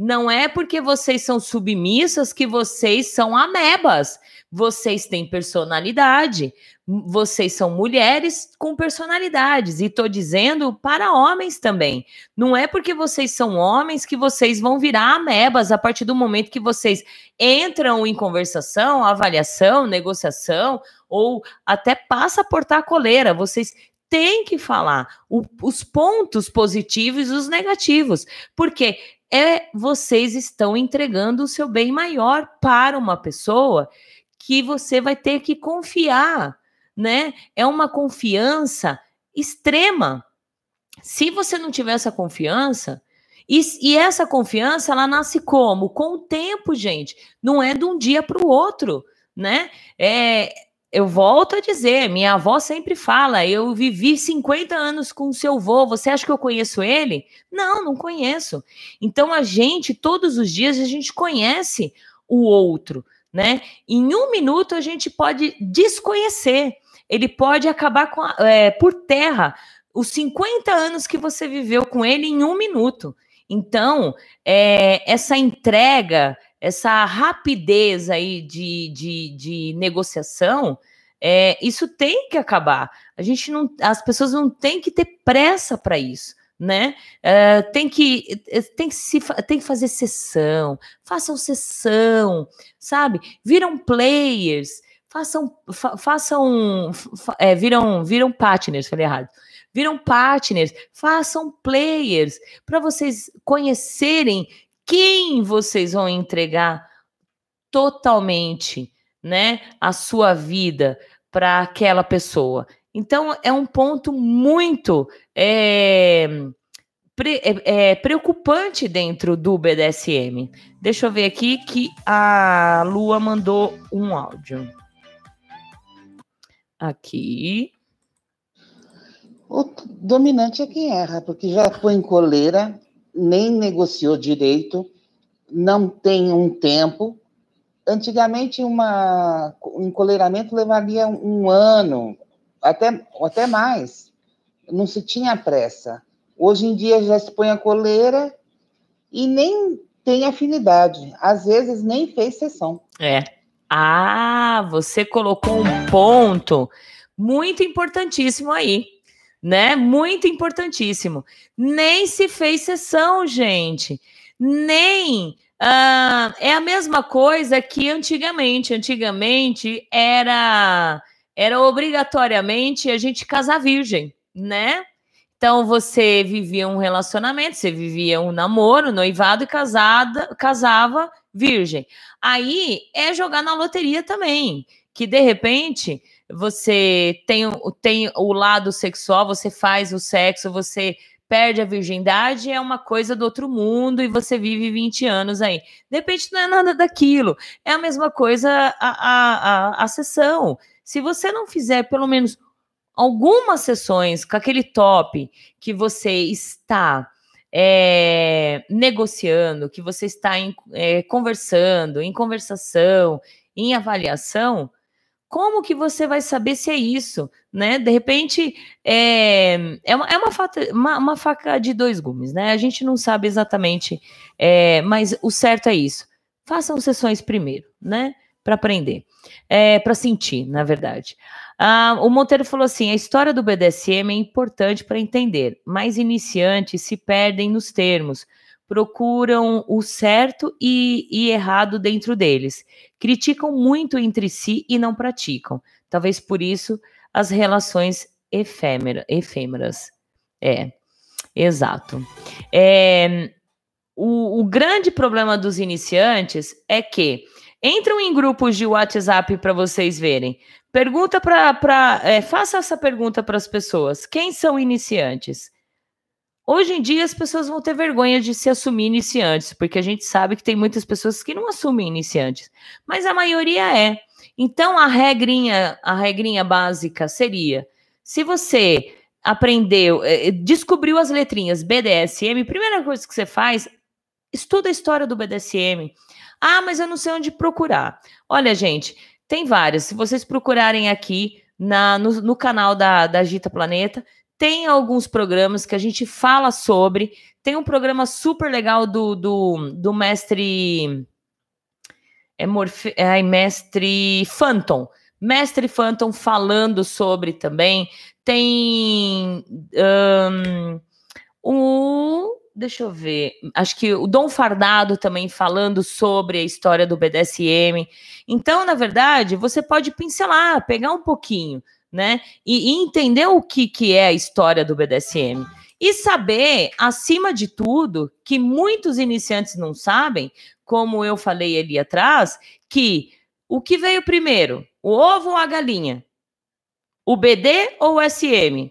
Não é porque vocês são submissas que vocês são amebas. Vocês têm personalidade. Vocês são mulheres com personalidades. E estou dizendo para homens também. Não é porque vocês são homens que vocês vão virar amebas a partir do momento que vocês entram em conversação, avaliação, negociação ou até passa a portar a coleira. Vocês têm que falar o, os pontos positivos e os negativos, porque é vocês estão entregando o seu bem maior para uma pessoa que você vai ter que confiar, né? É uma confiança extrema. Se você não tiver essa confiança, e, e, essa confiança, ela nasce como? Com o tempo, gente. Não é de um dia para o outro, né? É, eu volto a dizer, minha avó sempre fala, eu vivi 50 anos com o seu avô, você acha que eu conheço ele? Não, não conheço. Então a gente, todos os dias, a gente conhece o outro, né? Em um minuto a gente pode desconhecer, ele pode acabar com a, é, por terra os 50 anos que você viveu com ele em um minuto. Então, é, essa entrega, essa rapidez aí de, de, de negociação, é, isso tem que acabar. A gente não, as pessoas não têm que ter pressa para isso, né? É, tem que é, tem que se tem que fazer sessão, façam sessão, sabe? Viram players, façam fa, façam fa, é, viram viram partners, falei errado. Viram partners, façam players para vocês conhecerem quem vocês vão entregar totalmente, né, a sua vida para aquela pessoa. Então é um ponto muito é, pre, é, é, preocupante dentro do BDSM. Deixa eu ver aqui que a Lua mandou um áudio. Aqui. O dominante é quem erra, porque já em coleira, nem negociou direito, não tem um tempo. Antigamente, uma, um encoleiramento levaria um ano, até, até mais. não se tinha pressa. Hoje em dia já se põe a coleira e nem tem afinidade. Às vezes nem fez sessão. É. Ah, você colocou um ponto muito importantíssimo aí, né? Muito importantíssimo. Nem se fez sessão, gente. Nem. Uh, é a mesma coisa que antigamente. Antigamente era era obrigatoriamente a gente casar virgem, né? Então você vivia um relacionamento, você vivia um namoro, noivado e casada, casava virgem. Aí é jogar na loteria também, que de repente você tem, tem o lado sexual, você faz o sexo, você perde a virgindade, é uma coisa do outro mundo e você vive 20 anos aí. De repente não é nada daquilo. É a mesma coisa a, a, a, a sessão. Se você não fizer pelo menos algumas sessões com aquele top que você está é, negociando, que você está em, é, conversando, em conversação, em avaliação, como que você vai saber se é isso, né? De repente, é, é, uma, é uma, faca, uma, uma, faca de dois gumes, né? A gente não sabe exatamente, é, mas o certo é isso. Façam sessões primeiro, né? Para aprender, é, para sentir, na verdade. Ah, o Monteiro falou assim: a história do BDSM é importante para entender, mas iniciantes se perdem nos termos, procuram o certo e, e errado dentro deles, criticam muito entre si e não praticam. Talvez por isso as relações efêmera, efêmeras. É, exato. É, o, o grande problema dos iniciantes é que entram em grupos de WhatsApp para vocês verem. Pergunta para. É, faça essa pergunta para as pessoas. Quem são iniciantes? Hoje em dia as pessoas vão ter vergonha de se assumir iniciantes, porque a gente sabe que tem muitas pessoas que não assumem iniciantes, mas a maioria é. Então a regrinha, a regrinha básica seria: se você aprendeu, é, é, descobriu as letrinhas BDSM, primeira coisa que você faz, estuda a história do BDSM. Ah, mas eu não sei onde procurar. Olha, gente, tem várias. Se vocês procurarem aqui na, no, no canal da, da Gita Planeta, tem alguns programas que a gente fala sobre. Tem um programa super legal do, do, do mestre. É, Morfe, é mestre Phantom. Mestre Phantom falando sobre também. Tem. Um, o deixa eu ver, acho que o Dom Fardado também falando sobre a história do BDSM. Então, na verdade, você pode pincelar, pegar um pouquinho, né? E, e entender o que, que é a história do BDSM. E saber, acima de tudo, que muitos iniciantes não sabem, como eu falei ali atrás, que o que veio primeiro, o ovo ou a galinha? O BD ou o SM?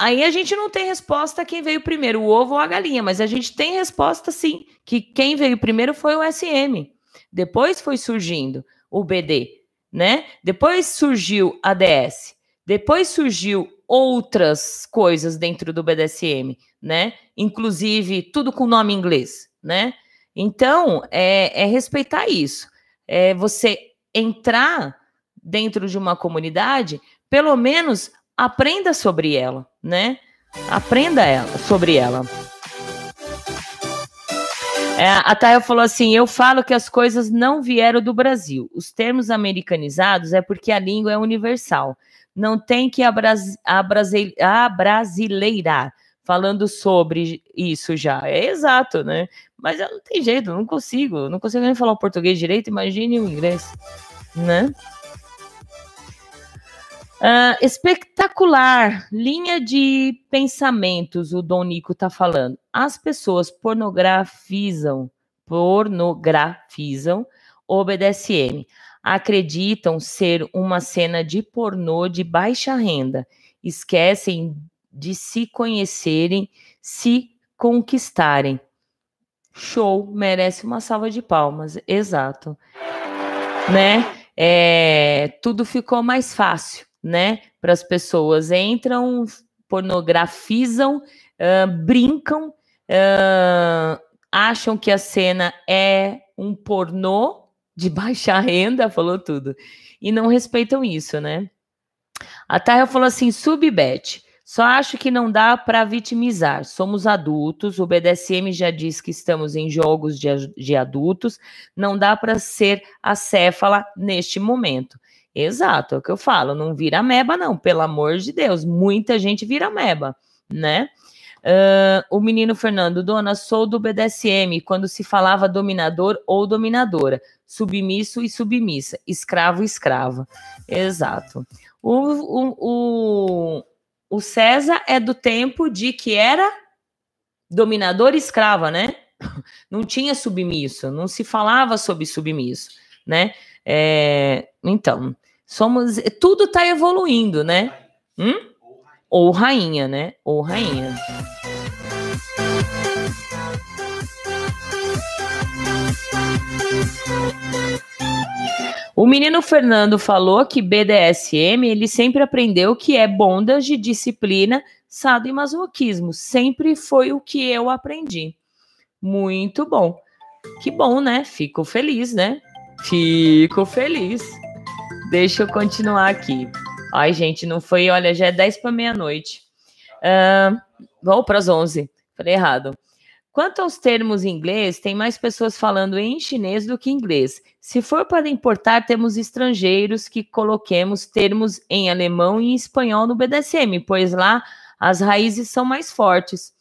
Aí a gente não tem resposta quem veio primeiro, o ovo ou a galinha, mas a gente tem resposta sim, que quem veio primeiro foi o SM. Depois foi surgindo o BD, né? Depois surgiu a DS. Depois surgiu outras coisas dentro do BDSM, né? Inclusive tudo com nome inglês, né? Então, é, é respeitar isso. É você entrar dentro de uma comunidade, pelo menos aprenda sobre ela, né? Aprenda ela, sobre ela. É, a Taia falou assim: eu falo que as coisas não vieram do Brasil. Os termos americanizados é porque a língua é universal. Não tem que abrasileirar falando sobre isso já. É exato, né? Mas não tem jeito, não consigo. Não consigo nem falar o português direito, imagine o inglês, né? Uh, espetacular, linha de pensamentos, o Dom Nico tá falando. As pessoas pornografizam, pornografizam o BDSM. Acreditam ser uma cena de pornô de baixa renda. Esquecem de se conhecerem, se conquistarem. Show, merece uma salva de palmas, exato. Né? É, tudo ficou mais fácil né, para as pessoas. Entram, pornografizam, uh, brincam, uh, acham que a cena é um pornô de baixa renda, falou tudo, e não respeitam isso, né? A Taia falou assim: subbet. Só acho que não dá para vitimizar. Somos adultos, o BDSM já diz que estamos em jogos de, de adultos, não dá para ser acéfala neste momento. Exato, é o que eu falo, não vira meba, não, pelo amor de Deus. Muita gente vira meba, né? Uh, o menino Fernando, dona, sou do BDSM, quando se falava dominador ou dominadora, submisso e submissa, escravo e escrava. Exato. O, o, o, o César é do tempo de que era dominador e escrava, né? Não tinha submisso, não se falava sobre submisso, né? É, então, somos. Tudo está evoluindo, né? Hum? Ou rainha, né? Ou rainha. O menino Fernando falou que BDSM ele sempre aprendeu que é bondage, disciplina, sado e masoquismo. Sempre foi o que eu aprendi. Muito bom. Que bom, né? Fico feliz, né? Fico feliz. Deixa eu continuar aqui. Ai, gente, não foi. Olha, já é 10 para meia-noite. Uh, para as 11. Falei errado. Quanto aos termos em inglês, tem mais pessoas falando em chinês do que inglês. Se for para importar, temos estrangeiros que coloquemos termos em alemão e espanhol no BDSM, pois lá as raízes são mais fortes.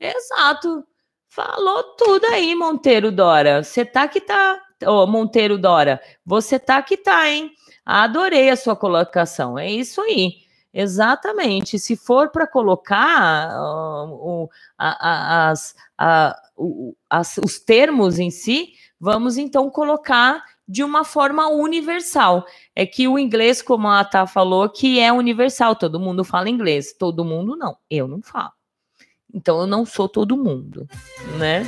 Exato. Falou tudo aí, Monteiro Dora. Você tá que tá. Oh, Monteiro Dora, você tá que tá, hein? Adorei a sua colocação. É isso aí. Exatamente. Se for para colocar uh, a, as, o, as, os termos em si, vamos então colocar de uma forma universal. É que o inglês, como a Tá falou, que é universal, todo mundo fala inglês. Todo mundo não, eu não falo. Então eu não sou todo mundo, né?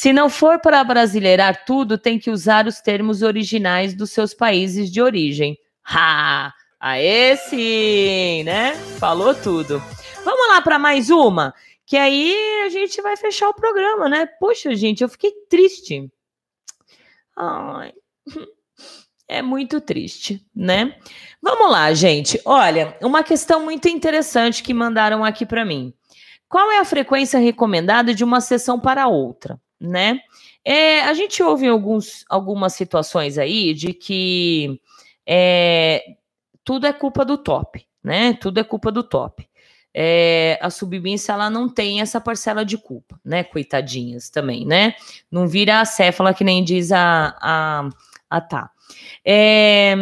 Se não for para brasileirar tudo, tem que usar os termos originais dos seus países de origem. Ha! Aê sim, né? Falou tudo. Vamos lá para mais uma, que aí a gente vai fechar o programa, né? Poxa, gente, eu fiquei triste. Ai. É muito triste, né? Vamos lá, gente. Olha, uma questão muito interessante que mandaram aqui para mim. Qual é a frequência recomendada de uma sessão para outra, né? É, a gente ouve alguns, algumas situações aí de que é, tudo é culpa do top, né? Tudo é culpa do top. É, a submissa ela não tem essa parcela de culpa, né? Coitadinhas também, né? Não vira a céfala que nem diz a, a, a tá. É,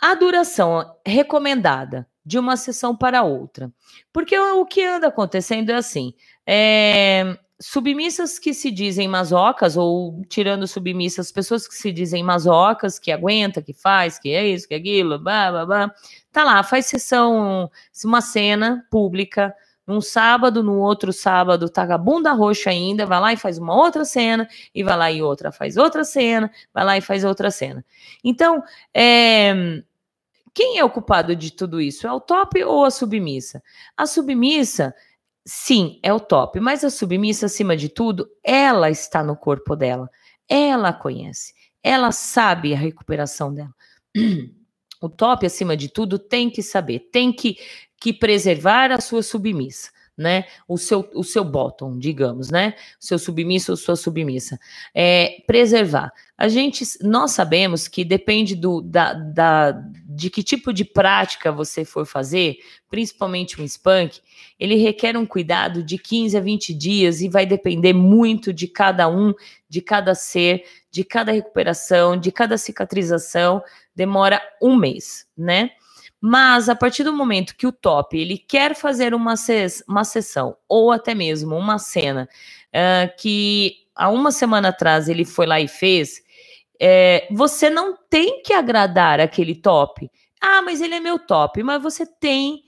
a duração recomendada de uma sessão para outra. Porque o, que anda acontecendo é assim: é, submissas que se dizem masocas, ou tirando submissas, pessoas que se dizem masocas, que aguenta, que faz, que é isso, que é aquilo, blá, blá, blá, tá lá, faz sessão, uma cena pública, num sábado, no outro sábado, tá com a bunda roxa ainda, vai lá e faz uma outra cena, e vai lá e outra faz outra cena, vai lá e faz outra cena. Então, é, quem é o culpado de tudo isso? É o top ou a submissa? A submissa sim, é o top, mas a submissa, acima de tudo, ela está no corpo dela, ela conhece, ela sabe a recuperação dela. O top, acima de tudo, tem que saber, tem que, que preservar a sua submissa né? O seu, o seu bottom, digamos, né? O seu submisso ou sua submissa. É, preservar. A gente, nós sabemos que depende do, da, da, de que tipo de prática você for fazer, principalmente um spunk, ele requer um cuidado de 15 a 20 dias e vai depender muito de cada um, de cada ser, de cada recuperação, de cada cicatrização, demora um mês, né? Mas a partir do momento que o top ele quer fazer uma, ses uma sessão ou até mesmo uma cena uh, que há uma semana atrás ele foi lá e fez, é, você não tem que agradar aquele top. Ah, mas ele é meu top. Mas você tem,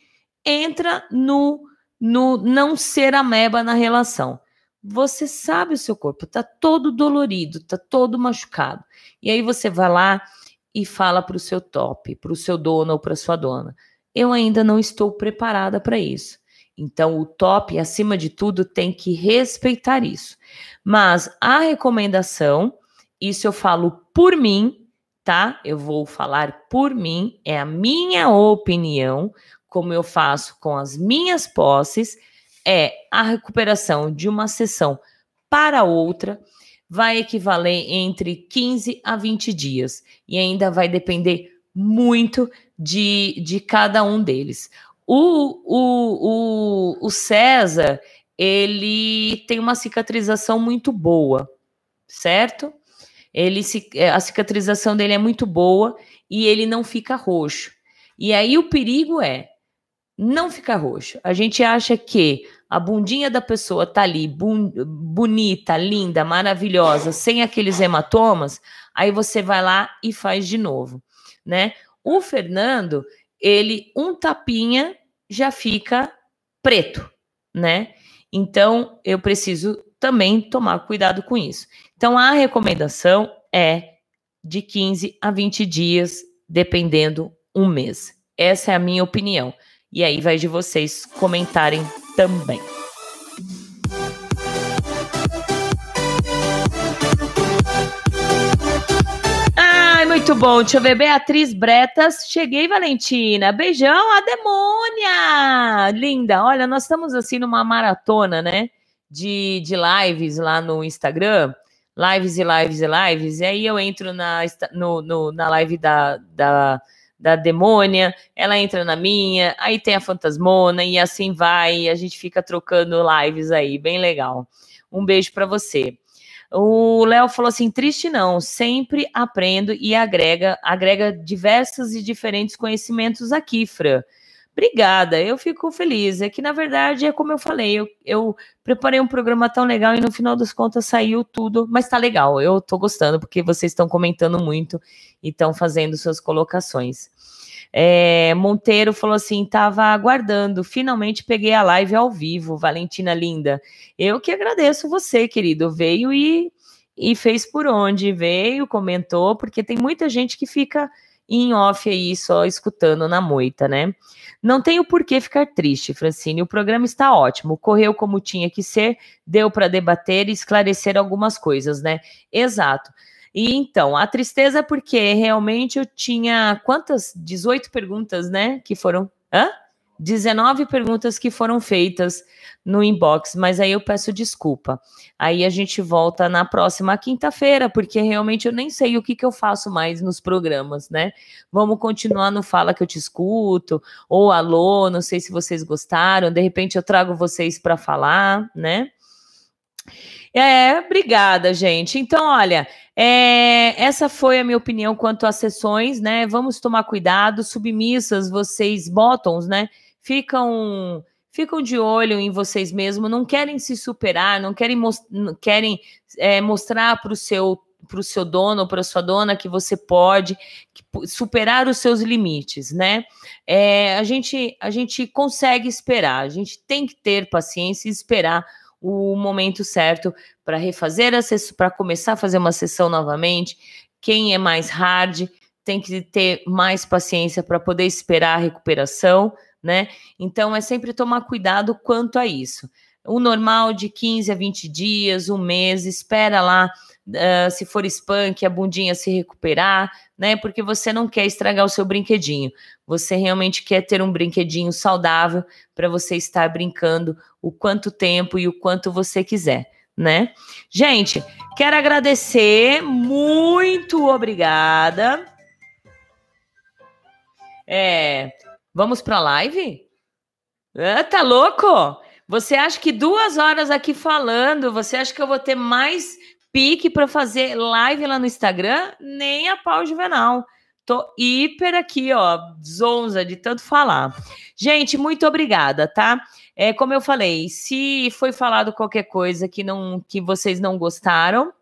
entra no, no não ser ameba na relação. Você sabe o seu corpo, tá todo dolorido, tá todo machucado. E aí você vai lá e fala para o seu top, para o seu dono ou para sua dona. Eu ainda não estou preparada para isso. Então, o top, acima de tudo, tem que respeitar isso. Mas a recomendação, isso eu falo por mim, tá? Eu vou falar por mim, é a minha opinião, como eu faço com as minhas posses, é a recuperação de uma sessão para outra vai equivaler entre 15 a 20 dias e ainda vai depender muito de, de cada um deles. O, o, o, o César, ele tem uma cicatrização muito boa, certo? Ele a cicatrização dele é muito boa e ele não fica roxo. E aí o perigo é não ficar roxo. A gente acha que a bundinha da pessoa tá ali bonita, linda, maravilhosa, sem aqueles hematomas, aí você vai lá e faz de novo, né? O Fernando, ele um tapinha já fica preto, né? Então eu preciso também tomar cuidado com isso. Então a recomendação é de 15 a 20 dias, dependendo um mês. Essa é a minha opinião. E aí vai de vocês comentarem também. Ai, muito bom. Deixa eu ver. Beatriz Bretas. Cheguei, Valentina. Beijão, a demônia! Linda. Olha, nós estamos assim numa maratona, né? De, de lives lá no Instagram. Lives e lives e lives. E aí eu entro na, no, no na live da, da da demônia, ela entra na minha, aí tem a fantasmona e assim vai, e a gente fica trocando lives aí, bem legal. Um beijo para você. O Léo falou assim: triste não, sempre aprendo e agrega, agrega diversos e diferentes conhecimentos aqui, Fran. Obrigada, eu fico feliz. É que, na verdade, é como eu falei, eu, eu, preparei um programa tão legal e no final das contas saiu tudo, mas tá legal, eu tô gostando, porque vocês estão comentando muito e estão fazendo suas colocações. É, Monteiro falou assim: tava aguardando, finalmente peguei a live ao vivo, Valentina linda. Eu que agradeço você, querido. Veio e, e fez por onde veio, comentou, porque tem muita gente que fica em off aí, só escutando na moita, né? Não tenho por que ficar triste, Francine. O programa está ótimo, correu como tinha que ser, deu para debater e esclarecer algumas coisas, né? Exato. E então, a tristeza é porque realmente eu tinha quantas? 18 perguntas, né? Que foram. Hã? 19 perguntas que foram feitas no inbox, mas aí eu peço desculpa. Aí a gente volta na próxima quinta-feira, porque realmente eu nem sei o que, que eu faço mais nos programas, né? Vamos continuar no Fala que eu te escuto, ou alô, não sei se vocês gostaram, de repente eu trago vocês para falar, né? É, obrigada, gente. Então, olha, é, essa foi a minha opinião quanto às sessões, né? Vamos tomar cuidado, submissas, vocês bottoms, né? Ficam ficam de olho em vocês mesmos, não querem se superar, não querem, não querem é, mostrar para o seu para o seu dono, para sua dona, que você pode superar os seus limites, né? É, a, gente, a gente consegue esperar, a gente tem que ter paciência e esperar o momento certo para refazer a para começar a fazer uma sessão novamente. Quem é mais hard tem que ter mais paciência para poder esperar a recuperação, né? Então é sempre tomar cuidado quanto a isso. O normal de 15 a 20 dias, um mês, espera lá, uh, se for que a bundinha se recuperar, né? Porque você não quer estragar o seu brinquedinho. Você realmente quer ter um brinquedinho saudável para você estar brincando o quanto tempo e o quanto você quiser, né? Gente, quero agradecer, muito obrigada. É, vamos para a live? Ah, tá louco? Você acha que duas horas aqui falando, você acha que eu vou ter mais pique para fazer live lá no Instagram? Nem a pau juvenal. Tô hiper aqui, ó, zonza de tanto falar. Gente, muito obrigada, tá? É, como eu falei, se foi falado qualquer coisa que não que vocês não gostaram,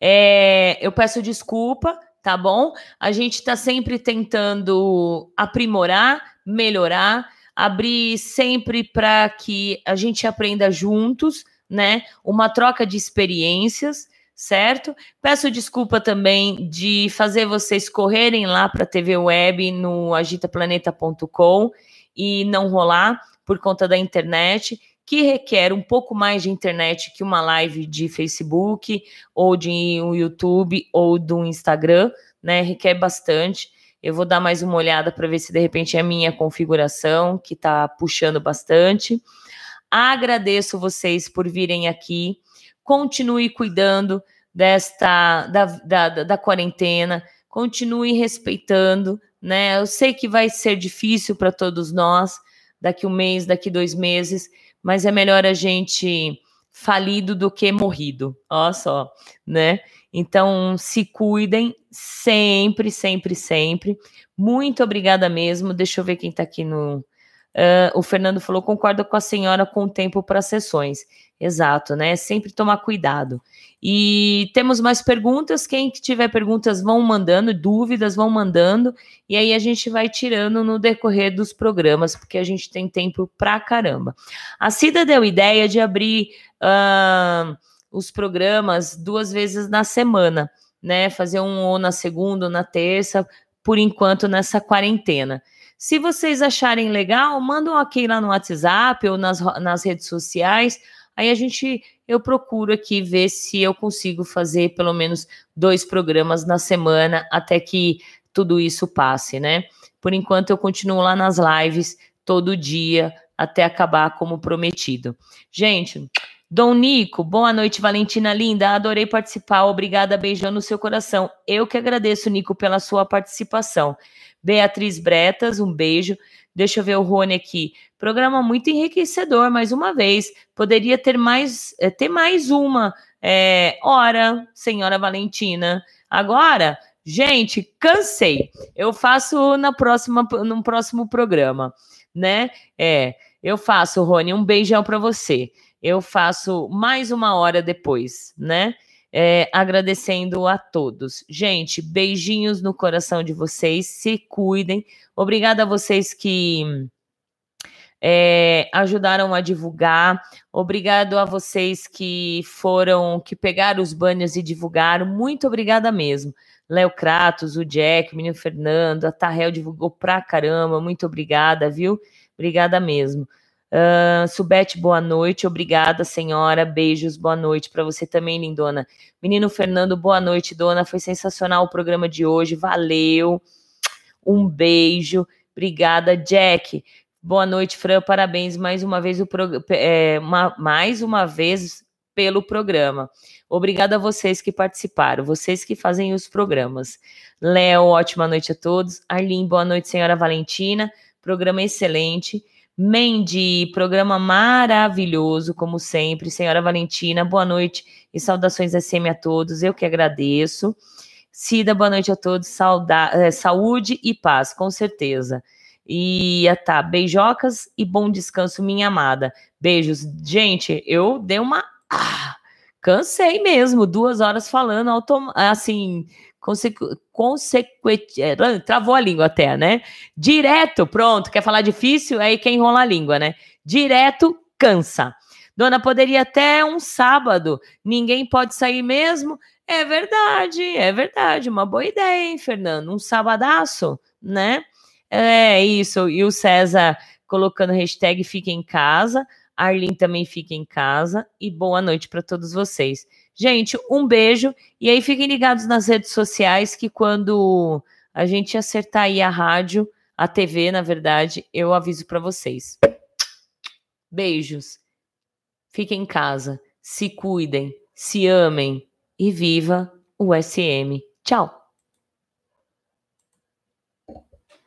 é, eu peço desculpa, tá bom? A gente está sempre tentando aprimorar, melhorar abrir sempre para que a gente aprenda juntos, né? Uma troca de experiências, certo? Peço desculpa também de fazer vocês correrem lá para a TV Web no agitaplaneta.com e não rolar por conta da internet, que requer um pouco mais de internet que uma live de Facebook ou de um YouTube ou do Instagram, né? Requer bastante. Eu vou dar mais uma olhada para ver se de repente é a minha configuração que está puxando bastante. Agradeço vocês por virem aqui. Continue cuidando desta da, da, da quarentena, continue respeitando, né? Eu sei que vai ser difícil para todos nós daqui um mês, daqui dois meses, mas é melhor a gente falido do que morrido. Olha só, né? Então, se cuidem sempre, sempre, sempre. Muito obrigada mesmo. Deixa eu ver quem está aqui no. Uh, o Fernando falou: concordo com a senhora com o tempo para sessões. Exato, né? Sempre tomar cuidado. E temos mais perguntas. Quem tiver perguntas, vão mandando, dúvidas, vão mandando. E aí a gente vai tirando no decorrer dos programas, porque a gente tem tempo pra caramba. A Cida deu ideia de abrir uh, os programas duas vezes na semana, né? Fazer um ou na segunda ou na terça, por enquanto nessa quarentena. Se vocês acharem legal, mandam um ok lá no WhatsApp ou nas, nas redes sociais Aí a gente, eu procuro aqui ver se eu consigo fazer pelo menos dois programas na semana até que tudo isso passe, né? Por enquanto eu continuo lá nas lives todo dia até acabar como prometido. Gente, Dom Nico, boa noite, Valentina linda. Adorei participar. Obrigada, beijão no seu coração. Eu que agradeço, Nico, pela sua participação. Beatriz Bretas, um beijo. Deixa eu ver o Rony aqui. Programa muito enriquecedor, mais uma vez. Poderia ter mais, é, ter mais uma é, hora, senhora Valentina. Agora, gente, cansei. Eu faço na próxima, no próximo programa, né? É, eu faço, Rony, um beijão para você. Eu faço mais uma hora depois, né? É, agradecendo a todos. Gente, beijinhos no coração de vocês, se cuidem. Obrigada a vocês que é, ajudaram a divulgar. Obrigado a vocês que foram, que pegaram os banners e divulgaram. Muito obrigada mesmo. Léo Kratos, o Jack, o menino Fernando, a Tarrel divulgou pra caramba. Muito obrigada, viu? Obrigada mesmo. Uh, Subete, boa noite. Obrigada, senhora. Beijos, boa noite para você também, lindona. Menino Fernando, boa noite, dona. Foi sensacional o programa de hoje. Valeu. Um beijo. Obrigada, Jack. Boa noite, Fran. Parabéns mais uma vez o pro... é, uma, mais uma vez pelo programa. Obrigada a vocês que participaram, vocês que fazem os programas. Léo, ótima noite a todos. Arlene, boa noite, senhora Valentina. Programa excelente. Mandy, programa maravilhoso, como sempre. Senhora Valentina, boa noite e saudações SM a todos. Eu que agradeço. Cida, boa noite a todos. Sauda é, saúde e paz, com certeza. E tá, beijocas e bom descanso, minha amada. Beijos. Gente, eu dei uma. Ah, cansei mesmo, duas horas falando, autom... consequente. É, travou a língua até, né? Direto, pronto. Quer falar difícil? Aí quem enrola a língua, né? Direto, cansa. Dona, poderia até um sábado. Ninguém pode sair mesmo? É verdade, é verdade. Uma boa ideia, hein, Fernando? Um sabadaço, né? É isso. E o César colocando hashtag fica em casa. Arlene também fica em casa. E boa noite para todos vocês. Gente, um beijo. E aí fiquem ligados nas redes sociais que quando a gente acertar aí a rádio, a TV, na verdade, eu aviso para vocês. Beijos. Fiquem em casa, se cuidem, se amem e viva o SM. Tchau.